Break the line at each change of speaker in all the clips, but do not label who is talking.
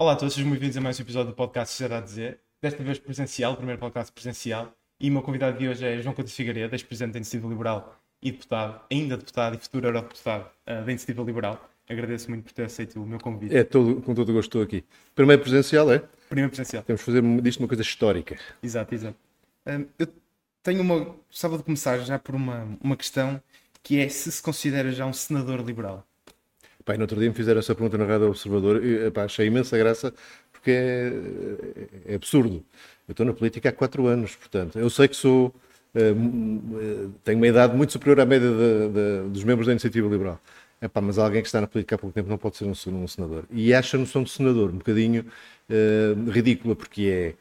Olá a todos, sejam bem-vindos a mais um episódio do podcast Sociedade Dizer. Desta vez presencial, o primeiro podcast presencial. E o meu convidado de hoje é João Couto Figueiredo, ex-presidente da Iniciativa Liberal e deputado, ainda deputado e futuro eurodeputado uh, da Iniciativa Liberal. Agradeço muito por ter aceito o meu convite.
É, todo, com todo o gosto estou aqui. Primeiro presencial, é?
Primeiro presencial.
Temos que fazer disto uma coisa histórica.
Exato, exato. Um, eu tenho uma. Gostava de começar já por uma, uma questão que é se se considera já um senador liberal.
Pai, no outro dia me fizeram essa pergunta na Rádio Observador e epá, achei imensa graça porque é, é, absurdo. Eu estou na política há quatro anos, portanto, eu sei que sou. Uh, tenho uma idade muito superior à média de, de, dos membros da Iniciativa Liberal. Epá, mas alguém que está na política há pouco tempo não pode ser um, um senador. E acha a noção de senador um bocadinho uh, ridícula, porque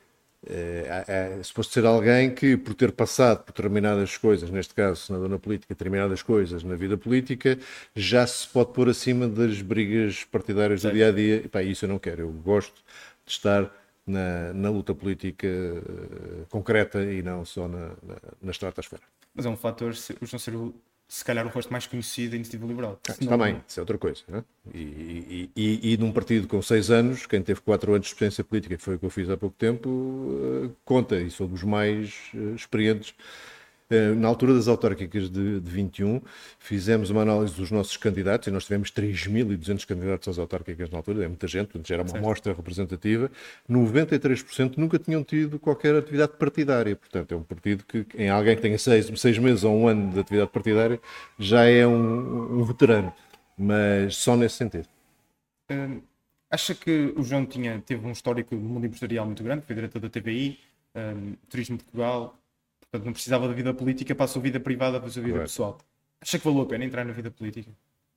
é é, é, suposto ser alguém que, por ter passado por determinadas coisas, neste caso, na política, determinadas coisas na vida política, já se pode pôr acima das brigas partidárias do dia a dia. E, pá, isso eu não quero. Eu gosto de estar na, na luta política uh, concreta e não só na, na, na estratosfera.
Mas é um fator, o João ser se calhar o rosto mais conhecido da Iniciativa Liberal.
Ah, também, isso é outra coisa. É? E, e, e, e, num partido com seis anos, quem teve quatro anos de experiência política, que foi o que eu fiz há pouco tempo, uh, conta, e sou dos mais uh, experientes eh, na altura das autárquicas de, de 21, fizemos uma análise dos nossos candidatos e nós tivemos 3.200 candidatos às autárquicas na altura, é muita gente, já era uma certo. amostra representativa. 93% nunca tinham tido qualquer atividade partidária. Portanto, é um partido que, em alguém que tenha seis, seis meses ou um ano de atividade partidária, já é um, um veterano. Mas só nesse sentido.
Hum, acha que o João tinha, teve um histórico do mundo empresarial muito grande, foi diretor da TVI, um, Turismo de Portugal, Portanto, não precisava da vida política para a sua vida privada, para a sua vida Correto. pessoal. Acha que valeu a pena entrar na vida política?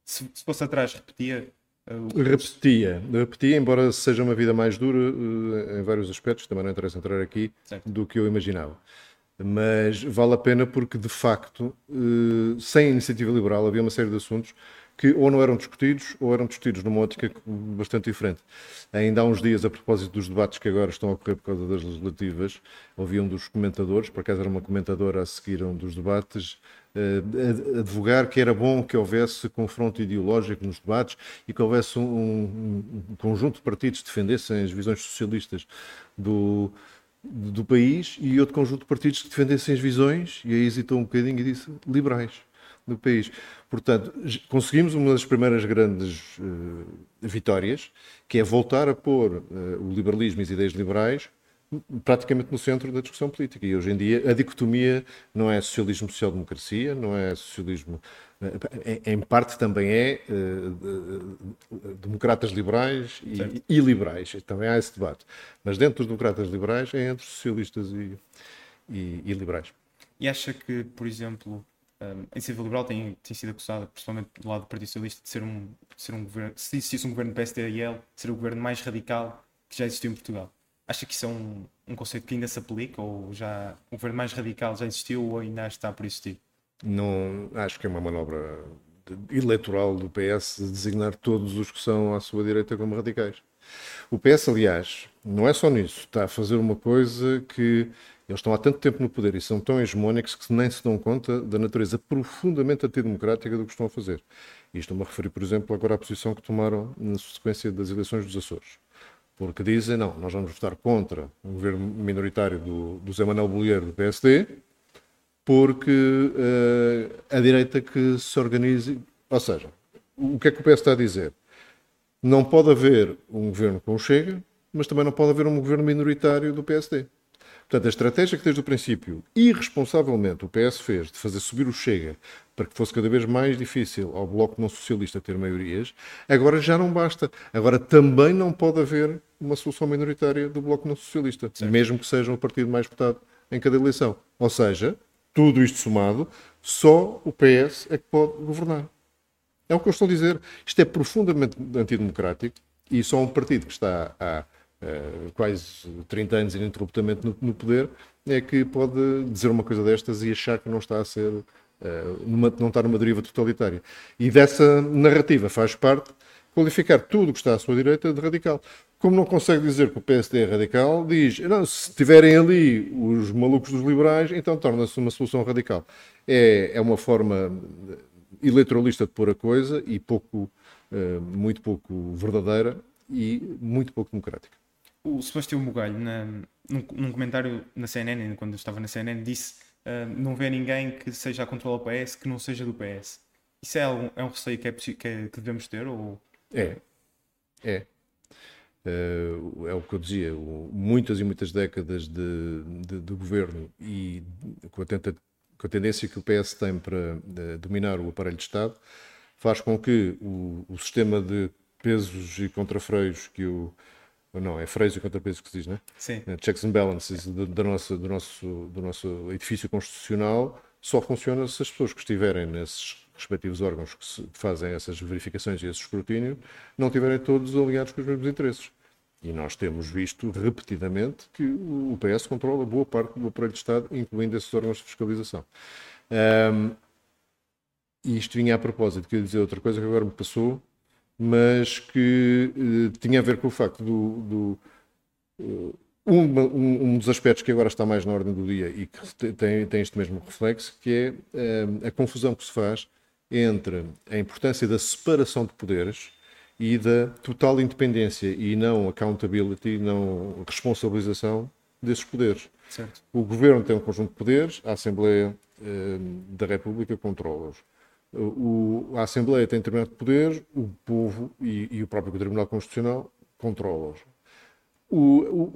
Se, se fosse atrás, repetia?
Uh, repetia, repetia, embora seja uma vida mais dura uh, em vários aspectos, também não interessa entrar aqui, certo. do que eu imaginava. Mas vale a pena porque, de facto, uh, sem a iniciativa liberal havia uma série de assuntos que ou não eram discutidos ou eram discutidos numa ótica bastante diferente. Ainda há uns dias, a propósito dos debates que agora estão a ocorrer por causa das legislativas, ouvi um dos comentadores, por acaso era uma comentadora a seguir um dos debates, uh, advogar que era bom que houvesse confronto ideológico nos debates e que houvesse um, um, um conjunto de partidos que defendessem as visões socialistas do, do país e outro conjunto de partidos que defendessem as visões, e aí hesitou um bocadinho e disse liberais do país. Portanto, conseguimos uma das primeiras grandes uh, vitórias, que é voltar a pôr uh, o liberalismo e as ideias liberais praticamente no centro da discussão política. E hoje em dia a dicotomia não é socialismo social-democracia, não é socialismo. Eh, em parte também é uh, democratas liberais e, e, liberais. Também há esse debate. Mas dentro dos democratas liberais é entre socialistas e, e, e liberais.
E acha que, por exemplo, um, a iniciativa liberal tem, tem sido acusada, principalmente do lado do Partido Socialista, de ser um, de ser um governo, se existisse um governo PSD-IL, ser o governo mais radical que já existiu em Portugal. Acha que isso é um, um conceito que ainda se aplica ou já o governo mais radical já existiu ou ainda está por existir?
Não, acho que é uma manobra eleitoral do PS designar todos os que são à sua direita como radicais. O PS, aliás, não é só nisso, está a fazer uma coisa que eles estão há tanto tempo no poder e são tão hegemónicos que nem se dão conta da natureza profundamente antidemocrática do que estão a fazer. E estou-me a referir, por exemplo, agora à posição que tomaram na sequência das eleições dos Açores. Porque dizem, não, nós vamos votar contra o governo minoritário do, do Zé Manuel Bolheiro do PSD, porque uh, a direita que se organize. Ou seja, o que é que o PS está a dizer? Não pode haver um governo com o Chega, mas também não pode haver um governo minoritário do PSD. Portanto, a estratégia que desde o princípio, irresponsavelmente, o PS fez de fazer subir o Chega para que fosse cada vez mais difícil ao Bloco Não Socialista ter maiorias, agora já não basta. Agora também não pode haver uma solução minoritária do Bloco Não Socialista, certo. mesmo que seja o partido mais votado em cada eleição. Ou seja, tudo isto somado, só o PS é que pode governar. É o que eu estou a dizer. Isto é profundamente antidemocrático e só um partido que está a quase 30 anos ininterruptamente no, no, poder, é que pode dizer uma coisa destas e achar que não está a ser, numa, não está numa deriva totalitária. E dessa narrativa faz parte qualificar tudo o que está à sua direita de radical. Como não consegue dizer que o PSD é radical, diz, não, se tiverem ali os malucos dos liberais, então torna-se uma solução radical. É, é uma forma eleitoralista de pôr a coisa e pouco, uh, muito pouco verdadeira e muito pouco democrática.
O Sebastião Bugalho, na, num, num, comentário na CNN, quando eu estava na CNN, disse uh, não vê ninguém que seja a controlar o PS que não seja do PS. Isso é, é um receio que, é, que, é, que devemos ter? Ou...
É. É. Uh, é o que eu dizia, o, muitas e muitas décadas de, de, de governo e com a, tenta, com a, tendência que o PS tem para de, dominar o aparelho de Estado, faz com que o, o sistema de pesos e contrafreios que o. Não, é freios e contrapesos que se diz, não é?
Sim.
Eh, checks and balances do, do, nosso, do, nosso, do nosso edifício constitucional só funciona se as pessoas que estiverem nesses respectivos órgãos que fazem essas verificações e esse escrutínio não tiverem todos alinhados com os mesmos interesses. E nós temos visto repetidamente que o PS controla boa parte do aparelho de Estado, incluindo esses órgãos de fiscalização. Um, e isto vinha a propósito, queria dizer outra coisa que agora me passou, mas que uh, tinha a ver com o facto do. do uh, um, um, dos aspectos que agora está mais na ordem do dia e que tem, tem este mesmo reflexo, que é uh, a confusão que se faz entre a importância da separação de poderes e da total independência e não accountability, não responsabilização desses poderes.
Certo.
O governo tem um conjunto de poderes, a Assembleia eh, da República controla-os. A Assembleia tem determinado poder, o povo e, e o próprio Tribunal Constitucional controla-os.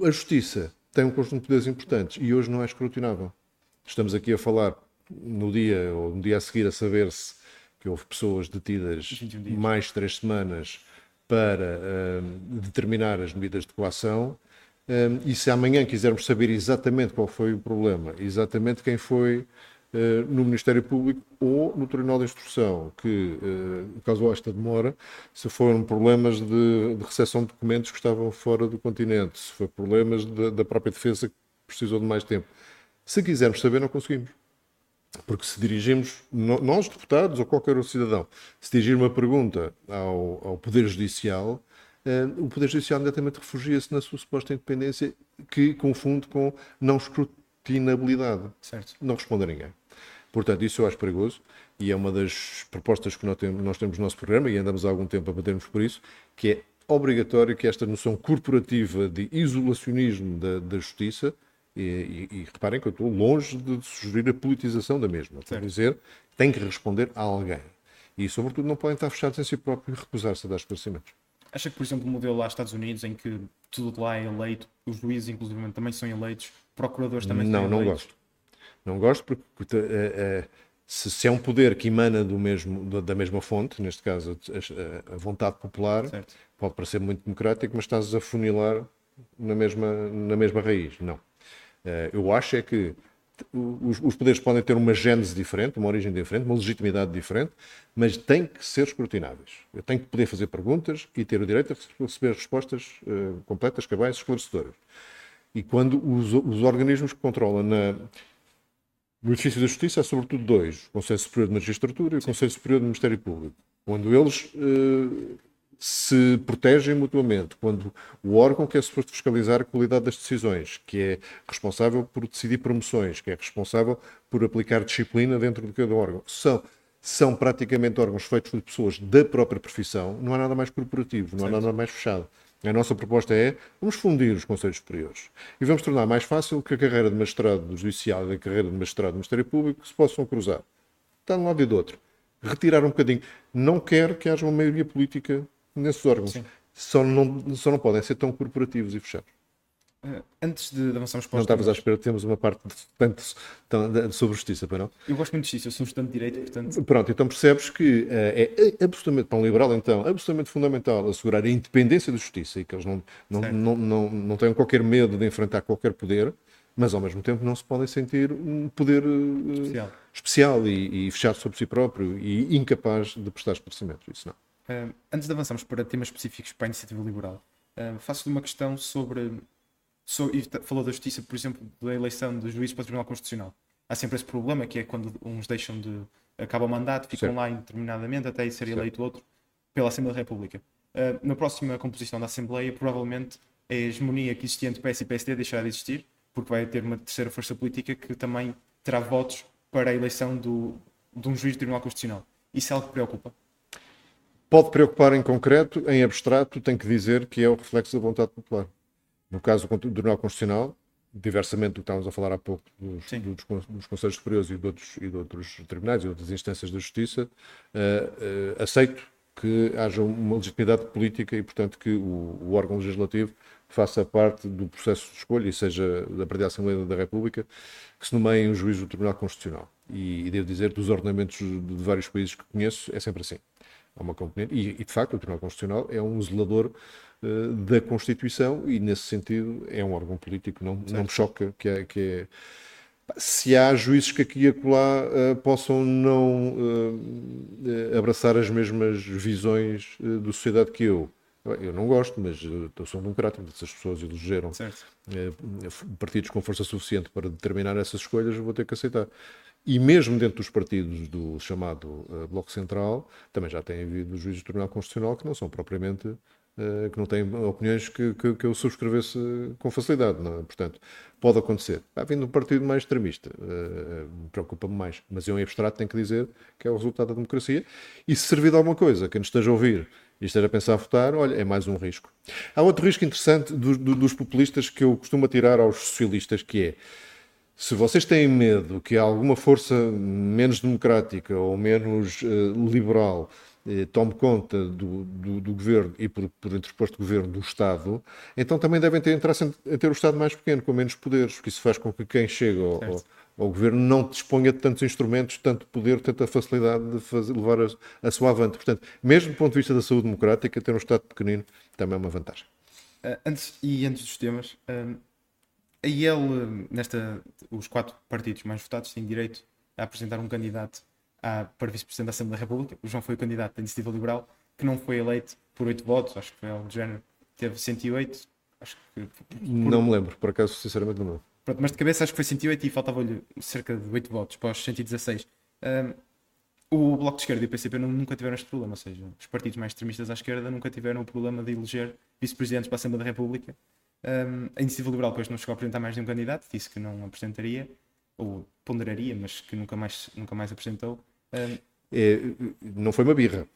a Justiça tem um conjunto de poderes importantes e hoje não é escrutinável. Estamos aqui a falar no dia ou no dia a seguir a saber-se que houve pessoas detidas mais de três semanas para uh, determinar as medidas de coação. Um, e se amanhã quisermos saber exatamente qual foi o problema, exatamente quem foi uh, no Ministério Público ou no Tribunal de Instrução que uh, causou esta demora, se foram problemas de, de recepção de documentos que estavam fora do continente, se foram problemas de, da própria defesa que precisou de mais tempo. Se quisermos saber, não conseguimos. Porque se dirigimos, nós deputados ou qualquer outro cidadão, se dirigir uma pergunta ao, ao Poder Judicial, uh, o Poder Judicial imediatamente refugia-se na sua suposta independência, que confunde com não escrutinabilidade.
Certo.
Não responde a ninguém. Portanto, isso eu acho perigoso e é uma das propostas que nós temos, nós temos no nosso programa e andamos há algum tempo a batermos por isso, que é obrigatório que esta noção corporativa de isolacionismo da, da justiça e, e, e, reparem que eu estou longe de sugerir a politização da mesma. Quer dizer, tem que responder a alguém. E, sobretudo, não podem estar fechados em si próprio e recusar-se a dar esclarecimentos.
Acha que, por exemplo, o modelo lá nos Estados Unidos, em que tudo lá é eleito, os juízes, inclusive, também são eleitos, procuradores também
não,
são eleitos?
Não, não gosto. Não gosto porque uh, uh, se, se, é um poder que emana do mesmo, da mesma fonte, neste caso a, a vontade popular,
certo.
pode parecer muito democrático, mas estás a funilar na mesma, na mesma raiz. Não. Eh, eu acho é que os, os, poderes podem ter uma gênese diferente, uma origem diferente, uma legitimidade diferente, mas têm que ser escrutináveis. Eu tenho que poder fazer perguntas e ter o direito a receber respostas uh, completas, cabais, esclarecedoras. E quando os, os organismos que controlam na, no edifício da Justiça há sobretudo dois: o Conselho Superior de Magistratura e o Conselho Superior do Ministério Público. Quando eles uh, se protegem mutuamente, quando o órgão que é suposto fiscalizar a qualidade das decisões, que é responsável por decidir promoções, que é responsável por aplicar disciplina dentro de cada órgão, são, são praticamente órgãos feitos por pessoas da própria profissão, não há nada mais corporativo, não há nada mais fechado. A nossa proposta é, vamos fundir os Conselhos Superiores e vamos tornar mais fácil que a carreira de magistrado do Judicial e a carreira de magistrado do Ministério Público se possam cruzar. Está de um lado e do outro. Retirar um bocadinho. Não quero que haja uma maioria política nesses órgãos. Só não, só não podem ser tão corporativos e fechados.
Uh, antes de avançarmos para
Não estavas à espera de termos uma parte tanto, sobre justiça, para não?
Eu gosto muito de justiça, eu sou estudante de direito, portanto.
Pronto, então percebes que uh, é absolutamente, para um liberal, então, absolutamente fundamental assegurar a independência da justiça e que eles não, não, não, não, não tenham qualquer medo de enfrentar qualquer poder, mas ao mesmo tempo não se podem sentir um poder uh, especial, especial e, e, fechado sobre si próprio e incapaz de prestar esclarecimentos. Isso não.
Uh, antes de avançarmos para temas específicos para a iniciativa liberal, uh, faço-lhe uma questão sobre, sobre. Falou da justiça, por exemplo, da eleição de juízes para o Tribunal Constitucional. Há sempre esse problema que é quando uns deixam de. acaba o mandato, ficam certo. lá indeterminadamente até ser certo. eleito outro pela Assembleia da República. Uh, na próxima composição da Assembleia, provavelmente a hegemonia que existia entre PS e PSD deixará de existir, porque vai ter uma terceira força política que também terá votos para a eleição do, de um juiz do Tribunal Constitucional. Isso é algo que preocupa?
Pode preocupar em concreto, em abstrato, tem que dizer que é o reflexo da vontade popular. No caso do Tribunal Constitucional, diversamente do que estávamos a falar há pouco dos, dos, dos Conselhos Superiores e de, outros, e de outros tribunais e outras instâncias da Justiça, uh, uh, aceito que haja uma legitimidade política e, portanto, que o, o, órgão legislativo faça parte do processo de escolha e seja da partir da Assembleia da República que se nomeie um juiz do Tribunal Constitucional. E, e devo dizer, dos ordenamentos de, de vários países que conheço, é sempre assim. Há uma componente, e, e de facto o Tribunal Constitucional é um zelador uh, da Constituição e nesse sentido é um órgão político, não, não me choca que é, que é se há juízes que aqui e acolá uh, possam não uh, abraçar as mesmas visões uh, da sociedade que eu. Eu não gosto, mas eu sou um democrata, se as pessoas elegeram partidos com força suficiente para determinar essas escolhas, eu vou ter que aceitar. E mesmo dentro dos partidos do chamado Bloco Central, também já tem havido juízes do Tribunal Constitucional que não são propriamente Uh, que não têm opiniões que, que, que eu subscrevesse com facilidade. Não? É? Portanto, pode acontecer. Há vindo um partido mais extremista, uh, preocupa-me mais. Mas eu, em abstrato, tenho que dizer que é o resultado da democracia. E se servir de alguma coisa, quem nos esteja a ouvir e esteja a pensar a votar, olha, é mais um risco. Há outro risco interessante do, do, dos populistas que eu costumo tirar aos socialistas, que é se vocês têm medo que alguma força menos democrática ou menos uh, liberal eh, tome conta do, do, do, governo e, por, por interposto governo, do Estado, então também devem ter interesse em ter o Estado mais pequeno, com menos poderes, porque isso faz com que quem chega ao, ao, ao governo não disponha de tantos instrumentos, tanto poder, tanta facilidade de fazer, levar a, a sua avante. Portanto, mesmo do ponto de vista da saúde democrática, ter um Estado pequenino também é uma vantagem.
Uh, antes, e antes dos temas, uh, a IEL, nesta, os quatro partidos mais votados têm direito a apresentar um candidato à, para vice-presidente da Assembleia da República. O João foi o candidato da Iniciativa Liberal, que não foi eleito por 8 votos, acho que foi algo do género. Teve 108. Acho que, por...
Não me lembro, por acaso, sinceramente, não.
Pronto, mas de cabeça acho que foi 108 e faltava-lhe cerca de 8 votos para os 116. Um, o Bloco de Esquerda e o PCP nunca tiveram este problema, ou seja, os partidos mais extremistas à esquerda nunca tiveram o problema de eleger vice-presidentes para a Assembleia da República. Um, a Iniciativa Liberal depois não chegou a apresentar mais de um candidato, disse que não apresentaria, ou ponderaria, mas que nunca mais, nunca mais apresentou. Um...
É, não foi uma birra.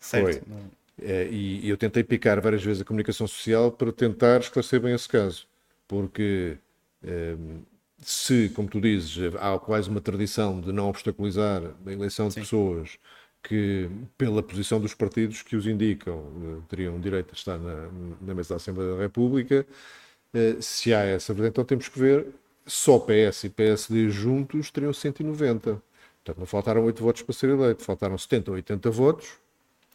Certo.
Foi. É, e, eu tentei picar várias vezes a comunicação social para tentar esclarecer bem esse caso. Porque um, se, como tu dizes, há quase uma tradição de não obstaculizar a eleição de pessoas que, pela posição dos partidos que os indicam, eh, teriam direito a estar na, na mesa da Assembleia da República, eh, se há essa verdade, então temos que ver só PS e PSD juntos teriam 190. Portanto, não faltaram 8 votos para ser eleito, faltaram 70 ou 80 votos.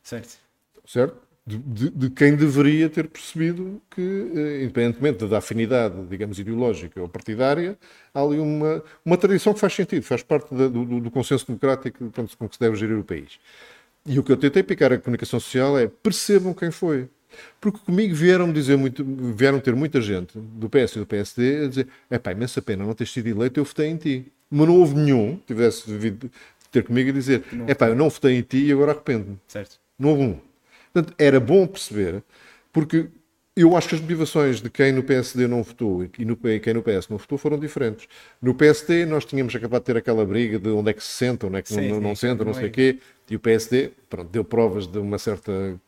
Certo.
Certo? De, de, de quem deveria ter percebido que, eh, independentemente da afinidade, digamos, ideológica ou partidária, há ali uma, uma tradição que faz sentido, faz parte da, do, do consenso democrático portanto, com que se deve gerir o país. E o que eu tentei picar a comunicação social é percebam quem foi. Porque comigo vieram dizer muito, vieram ter muita gente do PS e do PSD a dizer: é pá, imensa pena não teres sido eleito, eu votei em ti. Mas não houve nenhum que tivesse vindo ter comigo a dizer: é pá, eu não votei em ti e agora arrependo-me.
Certo.
Não houve um. Portanto, era bom perceber, porque eu acho que as motivações de quem no PSD não votou e no, quem no PS não votou foram diferentes. No PSD nós tínhamos acabado de ter aquela briga de onde é que se senta, onde é que sim, não, não senta, não sei o quê, e o PSD pronto, deu provas de uma certa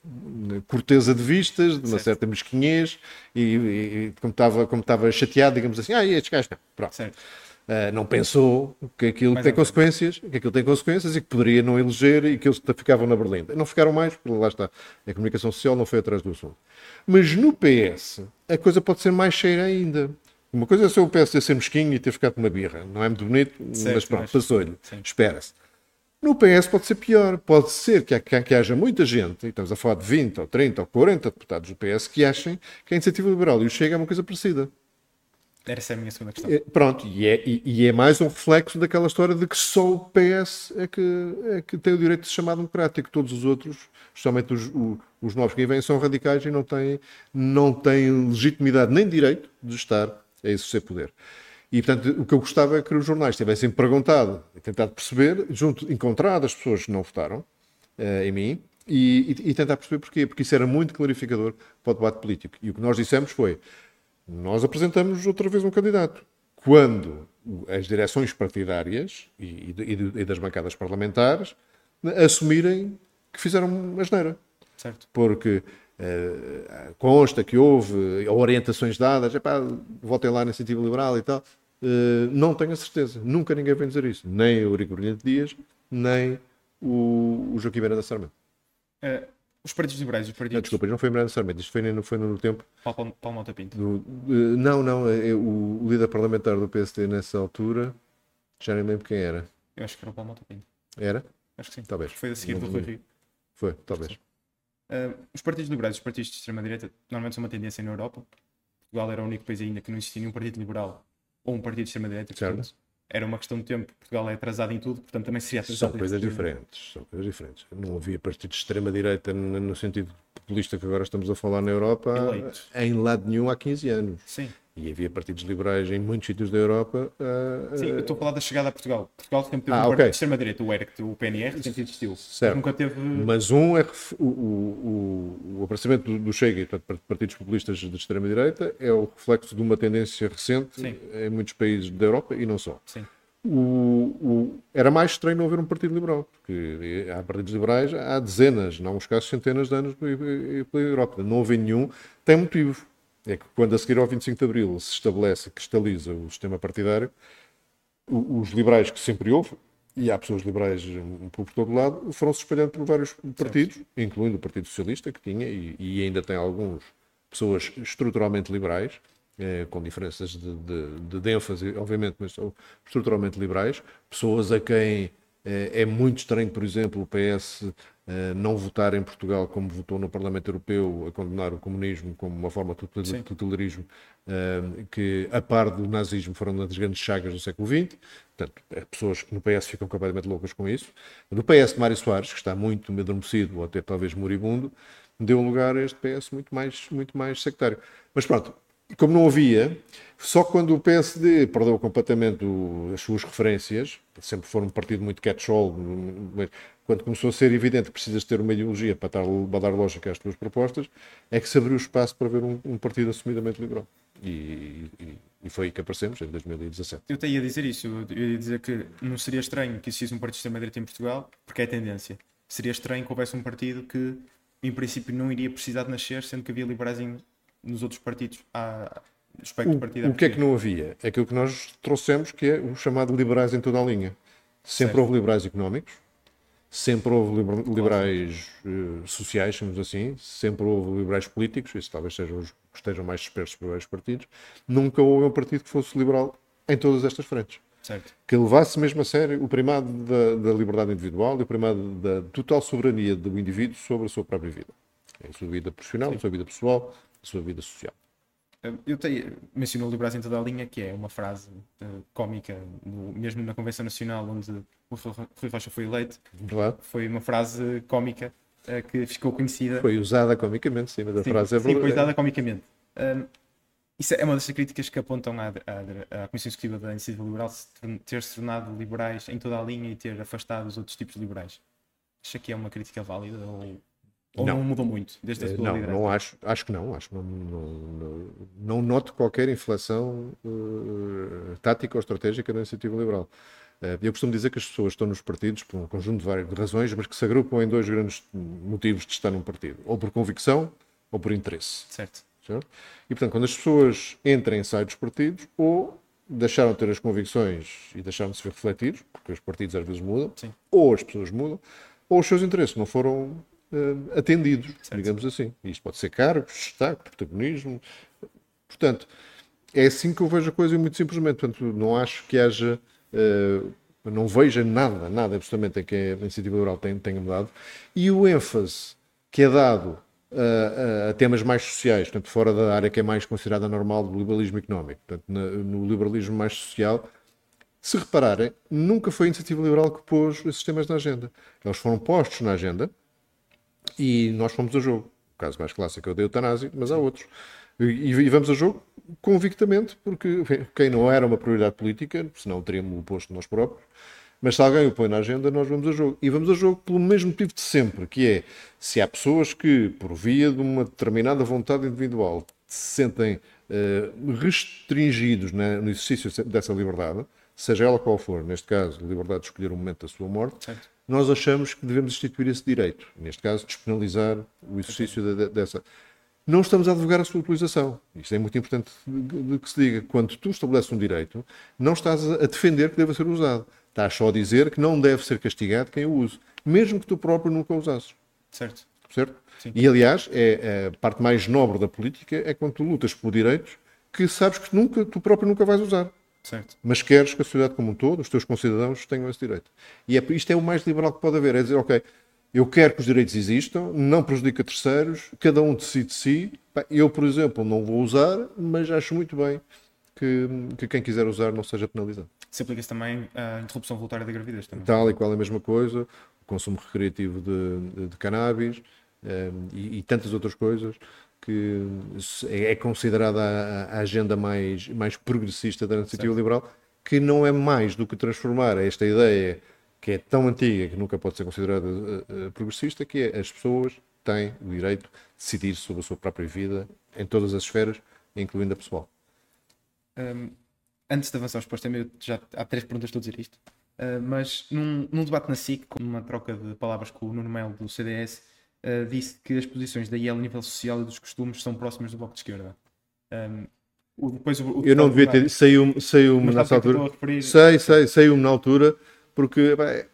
corteza de vistas, de uma certo. certa mesquinhez, e, e, como, estava, como estava chateado, digamos assim, ah, e estes gajos não. Pronto. Certo. Uh, não pensou que aquilo tem consequências, que aquilo tem consequências e que poderia não eleger e que eles ficavam na berlinda. Não ficaram mais, porque lá está. A comunicação social não foi atrás do assunto. Mas no PS, a coisa pode ser mais cheia ainda. Uma coisa é ser o PS ser mesquinho e ter ficado uma birra. Não é muito bonito, certo, mas pronto, passou-lhe. Espera-se. No PS pode ser pior. Pode ser que, que, que, haja muita gente, e estamos a falar de 20 ou 30 ou 40 deputados do PS, que achem que a iniciativa liberal e o Chega é uma coisa parecida.
Essa a minha segunda questão.
É, pronto, e é, e, e é, mais um reflexo daquela história de que só o PS é que, é que tem o direito de se chamar democrático. Todos os outros, especialmente os, os, os novos que vêm, são radicais e não têm, não têm legitimidade nem direito de estar a exercer poder. E, portanto, o que eu gostava é que os jornais tivessem perguntado e tentado perceber, junto, encontrado as pessoas que não votaram uh, em mim, e, e, e tentar perceber porquê. Porque isso era muito clarificador para o debate político. E o que nós dissemos foi nós apresentamos outra vez um candidato. Quando as direções partidárias e, e, e das bancadas parlamentares assumirem que fizeram uma asneira.
Certo.
Porque uh, consta que houve orientações dadas, epá, votem lá na iniciativa liberal e tal. Uh, não tenho a certeza. Nunca ninguém vem dizer isso. Nem o Eurico Brilhante Dias, nem o, o Joaquim Miranda Sarmento.
Uh, os partidos liberais, os partidos... Não,
desculpa, não foi Miranda Sarmento, isto foi no, foi no tempo...
Paulo, Paulo Mota Pinto.
Do, uh, não, não, é, é, o, líder parlamentar do PSD nessa altura, já nem lembro quem era.
Eu acho que era o Paulo Mota Pinto.
Era?
Acho que sim.
Talvez.
Foi a seguir do Rui Rio.
Foi, talvez.
Uh, os partidos liberais, os partidos de extrema-direita, normalmente são uma tendência na Europa. Portugal era o único país ainda que não existia nenhum partido liberal ou um partido de extrema-direita. Portanto, era uma questão de tempo. Portugal é atrasado em tudo, portanto também seria atrasado.
São coisas diferentes. São coisas diferentes. Não havia partidos de extrema-direita no sentido populista que agora estamos a falar na Europa Eleito. em lado nenhum há 15 anos.
Sim.
E havia partidos liberais em muitos sítios da Europa.
Uh, Sim, eu estou a falar da chegada a Portugal. Portugal sempre teve ah, um okay. partido de extrema-direita, o ERC, o PNR, sempre existiu.
Certo.
Nunca teve.
Mas um é o, o, o aparecimento do, do Chega e portanto, partidos populistas de extrema-direita é o reflexo de uma tendência recente Sim. em muitos países da Europa e não só.
Sim.
O, o, era mais estranho não haver um partido liberal, porque há partidos liberais há dezenas, não uns casos centenas de anos pela Europa. Não houve nenhum, tem motivo é que quando a seguir ao 25 de Abril se estabelece, cristaliza o sistema partidário, os liberais que sempre houve, e há pessoas liberais por todo lado, foram-se espalhando por vários partidos, incluindo o Partido Socialista, que tinha, e, e, ainda tem alguns pessoas estruturalmente liberais, eh, com diferenças de, de, de, ênfase, obviamente, mas são estruturalmente liberais, pessoas a quem é muito estranho, por exemplo, o PS eh, não votar em Portugal como votou no Parlamento Europeu a condenar o comunismo como uma forma de totalitarismo eh, que, a par do nazismo, foram uma das grandes chagas do século XX. Portanto, pessoas que no PS ficam completamente loucas com isso. Do PS de Mário Soares, que está muito adormecido ou até talvez moribundo, deu lugar a este PS muito mais, muito mais sectário. Mas pronto, como não havia, só quando o PSD perdeu completamente as suas referências, sempre foi um partido muito catch-all, quando começou a ser evidente que precisas ter uma ideologia para dar, para dar lógica às tuas propostas, é que se abriu espaço para ver um, um partido assumidamente liberal. E, e, e, foi aí que aparecemos, em 2017.
Eu até ia dizer isso, eu ia dizer que não seria estranho que existisse um partido de extrema-direita em Portugal, porque é a tendência. Seria estranho que houvesse um partido que, em princípio, não iria precisar de nascer, sendo que havia liberais em, nos outros partidos. Há,
o, o que é que não havia? É aquilo que nós trouxemos, que é o chamado liberais em toda a linha. Sempre certo. houve liberais económicos, sempre houve liberais uh, sociais, chamamos assim, sempre houve liberais políticos, isso talvez sejam os que estejam mais dispersos por vários partidos. Nunca houve um partido que fosse liberal em todas estas frentes.
Certo.
Que levasse mesmo a sério o primado da, da, liberdade individual e o primado da total soberania do indivíduo sobre a sua própria vida. A sua vida profissional, Sim. a sua vida pessoal, a sua vida social.
Eu tenho, mencionou Liberais em toda a linha, que é uma frase uh, cómica, no, mesmo na Convenção Nacional, onde o Rui Rocha foi eleito.
Claro.
Foi uma frase cómica uh, que ficou conhecida.
Foi usada comicamente, sim, mas a sim, frase é.
Sim, foi usada comicamente. Um, isso é uma das críticas que apontam à, à, à Comissão Executiva da Iniciativa Liberal ter se tornado liberais em toda a linha e ter afastado os outros tipos de liberais. Acha que é uma crítica válida ou ou não, não mudou muito desde a sua
Não, não acho, acho que não. Acho que não, não, não noto qualquer inflação uh, tática ou estratégica da iniciativa liberal. Uh, eu costumo dizer que as pessoas estão nos partidos por um conjunto de várias razões, mas que se agrupam em dois grandes motivos de estar num partido: ou por convicção ou por interesse.
Certo.
certo? E portanto, quando as pessoas entram e saem dos partidos, ou deixaram de ter as convicções e deixaram de se ver refletidos, porque os partidos às vezes mudam,
Sim.
ou as pessoas mudam, ou os seus interesses não foram uh, atendidos, certo. digamos assim. Isto pode ser cargos, destaque, protagonismo. Portanto, é assim que eu vejo a coisa muito simplesmente. Portanto, não acho que haja. Uh, não vejo nada, nada absolutamente em que a iniciativa liberal tenha, tenha mudado. E o ênfase que é dado a, a, temas mais sociais, portanto, fora da área que é mais considerada normal do liberalismo económico, portanto, no, no liberalismo mais social, se repararem, nunca foi a iniciativa liberal que pôs esses temas na agenda. Eles foram postos na agenda, e nós fomos a jogo. O caso mais clássico é o da eutanásia, mas há outros. E, e, vamos a jogo convictamente, porque quem não era uma prioridade política, senão teríamos o posto nós próprios, mas se alguém o põe na agenda, nós vamos a jogo. E vamos a jogo pelo mesmo motivo de sempre, que é se há pessoas que, por via de uma determinada vontade individual, se sentem uh, restringidos né, no exercício dessa liberdade, seja ela qual for, neste caso, liberdade de escolher o momento da sua morte,
certo
nós achamos que devemos instituir esse direito. Neste caso, despenalizar o exercício de, dessa. Não estamos a advogar a sua utilização. Isto é muito importante de, de que se diga. Quando tu estabeleces um direito, não estás a defender que deva ser usado. Estás só a dizer que não deve ser castigado quem o use, mesmo que tu próprio nunca o usasses.
Certo.
Certo? Sim. E, aliás, é a parte mais nobre da política é quando tu lutas por direitos que sabes que nunca, tu próprio nunca vais usar.
Certo.
Mas queres que a sociedade como um todo, os teus concidadãos, tenham esse direito. E é, isto é o mais liberal que pode haver. É dizer, ok, eu quero que os direitos existam, não prejudica terceiros, cada um decide de si. Eu, por exemplo, não vou usar, mas acho muito bem que, que quem quiser usar não seja penalizado.
Se aplica-se também à interrupção voluntária da gravidez também.
Tal e qual é a mesma coisa, o consumo recreativo de, de, de cannabis um, eh, e, e, tantas outras coisas que é, é considerada a, a agenda mais, mais progressista da iniciativa certo. liberal, que não é mais do que transformar esta ideia que é tão antiga que nunca pode ser considerada uh, progressista, que é as pessoas têm o direito de decidir sobre a sua própria vida em todas as esferas, incluindo a pessoal.
Um, antes de avançar aos postos, já há três perguntas estou a dizer isto, uh, mas num, num, debate na SIC, com uma troca de palavras com o Nuno Melo do CDS, uh, disse que as posições da IEL a nível social e dos costumes são próximas do Bloco de Esquerda. Um,
o, depois, o, o eu não devia ter, saiu-me saiu nessa altura. Sei, sei, saiu-me na altura, porque bem,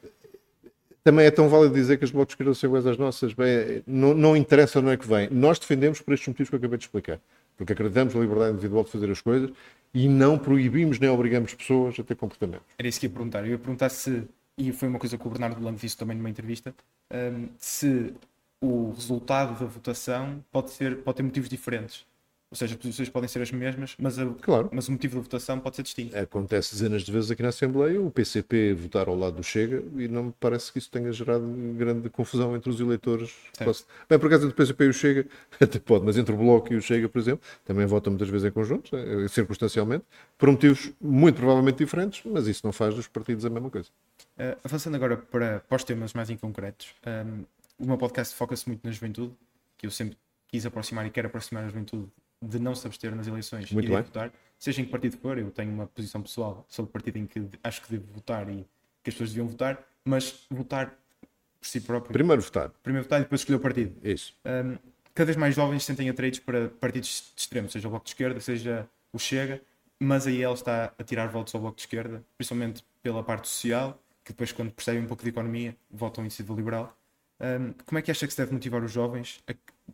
também é tão válido dizer que as blocos de esquerda são iguais às nossas. Bem, não, não interessa não é que vem. Nós defendemos por estes motivos que eu acabei de explicar. Porque acreditamos na liberdade individual de fazer as coisas e não proibimos nem obrigamos pessoas a ter comportamentos.
Era isso que ia perguntar. Eu ia perguntar se, e foi uma coisa que o Bernardo Blanco disse também numa entrevista, um, se o resultado da votação pode, ser, pode ter motivos diferentes. Ou seja, as posições podem ser as mesmas, mas, a, claro. mas o motivo da votação pode ser distinto.
Acontece dezenas de vezes aqui na Assembleia o PCP votar ao lado do Chega e não me parece que isso tenha gerado grande confusão entre os eleitores. Posso... Bem, por acaso entre o PCP e o Chega, até pode, mas entre o Bloco e o Chega, por exemplo, também votam muitas vezes em conjunto, eh, circunstancialmente, por motivos muito provavelmente diferentes, mas isso não faz dos partidos a mesma coisa.
Uh, avançando agora para, para os temas mais inconcretos, um, ehm, o meu podcast foca-se muito na juventude, que eu sempre quis aproximar e quero aproximar a juventude de não se abster nas eleições
Muito e
de votar, seja em que partido for, eu tenho uma posição pessoal sobre o partido em que acho que devo votar e que as pessoas deviam votar, mas votar por si próprio.
Primeiro votar.
Primeiro votar e depois escolher o partido.
Isso.
Um, cada vez mais jovens se sentem atraídos para partidos de extremo, seja o Bloco de Esquerda, seja o Chega, mas aí ele está a tirar votos ao Bloco de Esquerda, principalmente pela parte social, que depois, quando percebem um pouco de economia, votam em iniciativa liberal. Um, como é que acha que se deve motivar os jovens, a,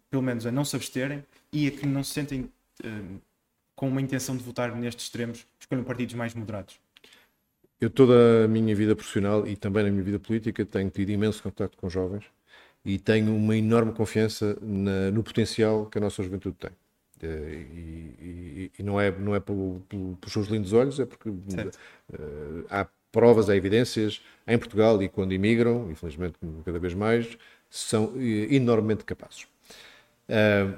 pelo menos a não se absterem e a que não se sentem um, com uma intenção de votar nestes extremos, escolham partidos mais moderados?
Eu, toda a minha vida profissional e também na minha vida política, tenho tido imenso contato com jovens e tenho uma enorme confiança na, no potencial que a nossa juventude tem. Uh, e, e, e, não é, não é pelo, pelo, pelos seus lindos olhos, é porque uh, há provas, há evidências em Portugal e quando imigram, infelizmente cada vez mais, são eh, enormemente capazes. Uh,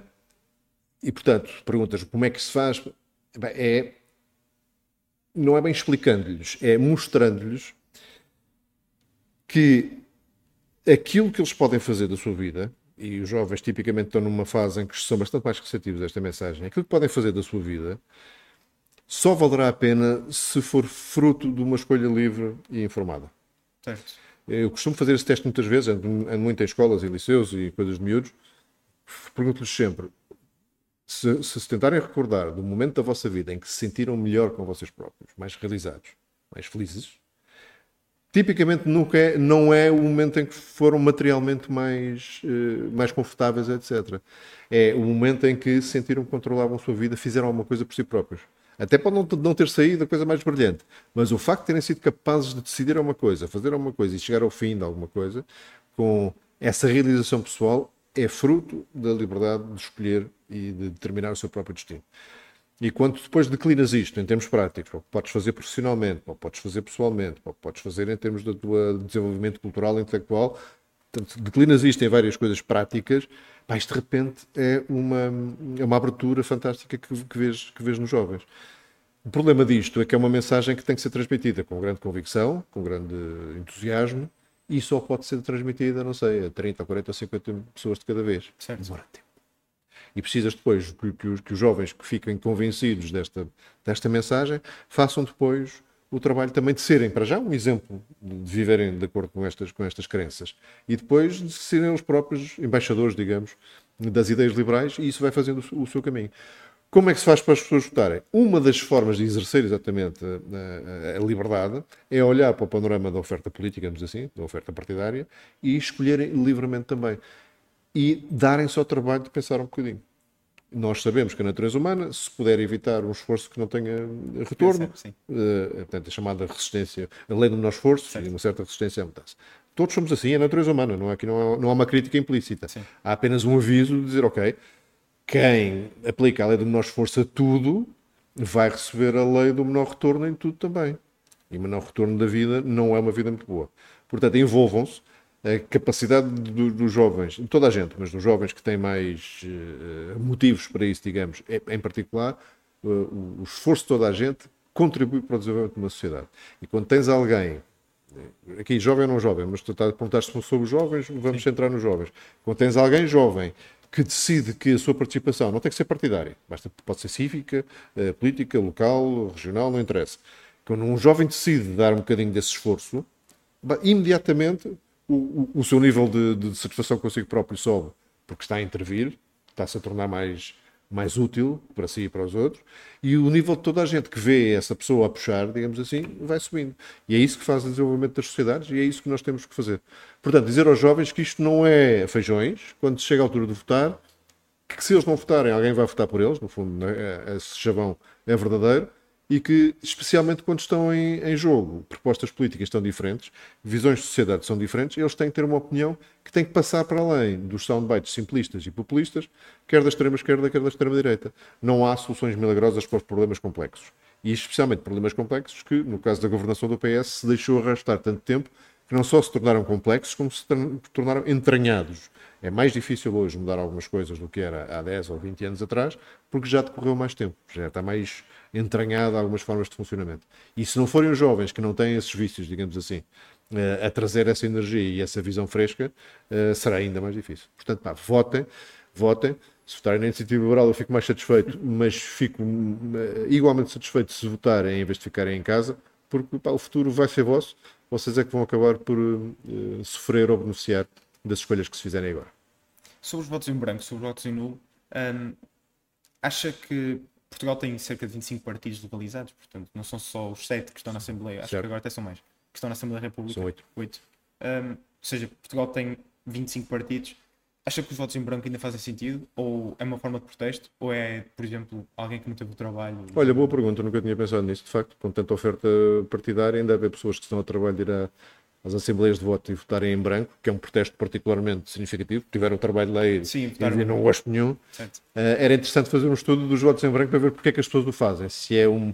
e portanto, perguntas como é que se faz? Bem, é, não é bem explicando-lhes, é mostrando-lhes que aquilo que eles podem fazer da sua vida, e os jovens tipicamente estão numa fase em que são bastante mais receptivos a esta mensagem, aquilo que podem fazer da sua vida só valerá a pena se for fruto de uma escolha livre e informada.
Certo.
Eu costumo fazer esse teste muitas vezes, ando muito em escolas e liceus e coisas de miúdos. Pergunto-lhes sempre: se, se se tentarem recordar do momento da vossa vida em que se sentiram melhor com vocês próprios, mais realizados, mais felizes, tipicamente nunca é, não é o momento em que foram materialmente mais, uh, mais confortáveis, etc. É o momento em que sentiram que controlavam a sua vida, fizeram alguma coisa por si próprios. Até pode não, não ter saído a coisa mais brilhante, mas o facto de terem sido capazes de decidir uma coisa, fazer uma coisa e chegar ao fim de alguma coisa, com essa realização pessoal, é fruto da liberdade de escolher e de determinar o seu próprio destino. E quando depois declinas isto em termos práticos, ou podes fazer profissionalmente, ou podes fazer pessoalmente, ou podes fazer em termos do teu desenvolvimento cultural e intelectual, portanto, declinas isto em várias coisas práticas, mas de repente é uma, é uma abertura fantástica que, que, vês, que vês nos jovens. O problema disto é que é uma mensagem que tem que ser transmitida com grande convicção, com grande entusiasmo, e só pode ser transmitida, não sei, a 30, 40 ou 50 pessoas de cada vez.
Certo. Demora
tempo. E precisas depois que, que, os, que os jovens que fiquem convencidos desta, desta mensagem façam depois o trabalho também de serem, para já, um exemplo de viverem de acordo com estas, com estas crenças e depois de serem os próprios embaixadores, digamos, das ideias liberais e isso vai fazendo o, seu caminho. Como é que se faz para as pessoas votarem? Uma das formas de exercer exatamente a, a, a, liberdade é olhar para o panorama da oferta política, digamos assim, da oferta partidária, e escolherem livremente também. E darem só o trabalho de pensar um bocadinho. Nós sabemos que a natureza humana, se puder evitar um esforço que não tenha retorno, sim, sim. Uh, portanto, a chamada resistência, a lei do menor esforço certo. e uma certa resistência à mudança. Todos somos assim, é a natureza humana, não, é, aqui não, há, não há uma crítica implícita. Sim. Há apenas um aviso de dizer, ok, quem aplica a lei do menor esforço a tudo vai receber a lei do menor retorno em tudo também. E o menor retorno da vida não é uma vida muito boa. Portanto, envolvam-se. A capacidade dos do jovens, de toda a gente, mas dos jovens que têm mais uh, motivos para isso, digamos, em particular, uh, o esforço de toda a gente contribui para o desenvolvimento de uma sociedade. E quando tens alguém, aqui jovem ou não jovem, mas tu estás a perguntar se sobre os jovens, vamos Sim. centrar nos jovens. Quando tens alguém jovem que decide que a sua participação não tem que ser partidária, basta, pode ser cívica, eh, política, local, regional, não interessa. Quando um jovem decide dar um bocadinho desse esforço, imediatamente o, o, seu nível de, de satisfação consigo próprio sobe, porque está a intervir, está-se a tornar mais mais útil para si e para os outros, e o nível de toda a gente que vê essa pessoa a puxar, digamos assim, vai subindo. E é isso que faz o desenvolvimento das sociedades e é isso que nós temos que fazer. Portanto, dizer aos jovens que isto não é feijões, quando chega a altura de votar, que se eles não votarem, alguém vai votar por eles, no fundo, né? esse chavão é verdadeiro, e que, especialmente quando estão em, em, jogo, propostas políticas estão diferentes, visões de sociedade são diferentes, eles têm que ter uma opinião que tem que passar para além dos soundbites simplistas e populistas, quer da extrema esquerda, quer da extrema direita. Não há soluções milagrosas para os problemas complexos. E especialmente problemas complexos que, no caso da governação do PS, se deixou arrastar tanto tempo que não só se tornaram complexos, como se tornaram entranhados. É mais difícil hoje mudar algumas coisas do que era há 10 ou 20 anos atrás, porque já decorreu mais tempo, já está mais entranhado algumas formas de funcionamento. E se não forem os jovens que não têm esses vícios, digamos assim, eh, a trazer essa energia e essa visão fresca, eh, será ainda mais difícil. Portanto, pá, votem, votem. Se votarem na iniciativa liberal, eu fico mais satisfeito, mas fico eh, igualmente satisfeito se votarem em vez de ficarem em casa, porque pá, o futuro vai ser vosso. Vocês é que vão acabar por uh, sofrer ou beneficiar das escolhas que se fizerem agora.
Sobre os votos em branco, sobre os votos em nulo, um, acha que Portugal tem cerca de 25 partidos legalizados, portanto, não são só os 7 que estão na Assembleia, acho certo. que agora até são mais, que estão na Assembleia República.
São 8.
8. Um, ou seja, Portugal tem 25 partidos. Acha que os votos em branco ainda fazem sentido? Ou é uma forma de protesto? Ou é, por exemplo, alguém que não teve o trabalho?
Olha, boa pergunta, nunca tinha pensado nisso. De facto, com tanta oferta partidária, ainda há pessoas que estão a trabalho de ir as assembleias de voto e votarem em branco, que é um protesto particularmente significativo, tiveram o trabalho de lei Sim, e não gosto nenhum, uh, era interessante fazer um estudo dos votos em branco para ver porque é que as pessoas o fazem. Se é um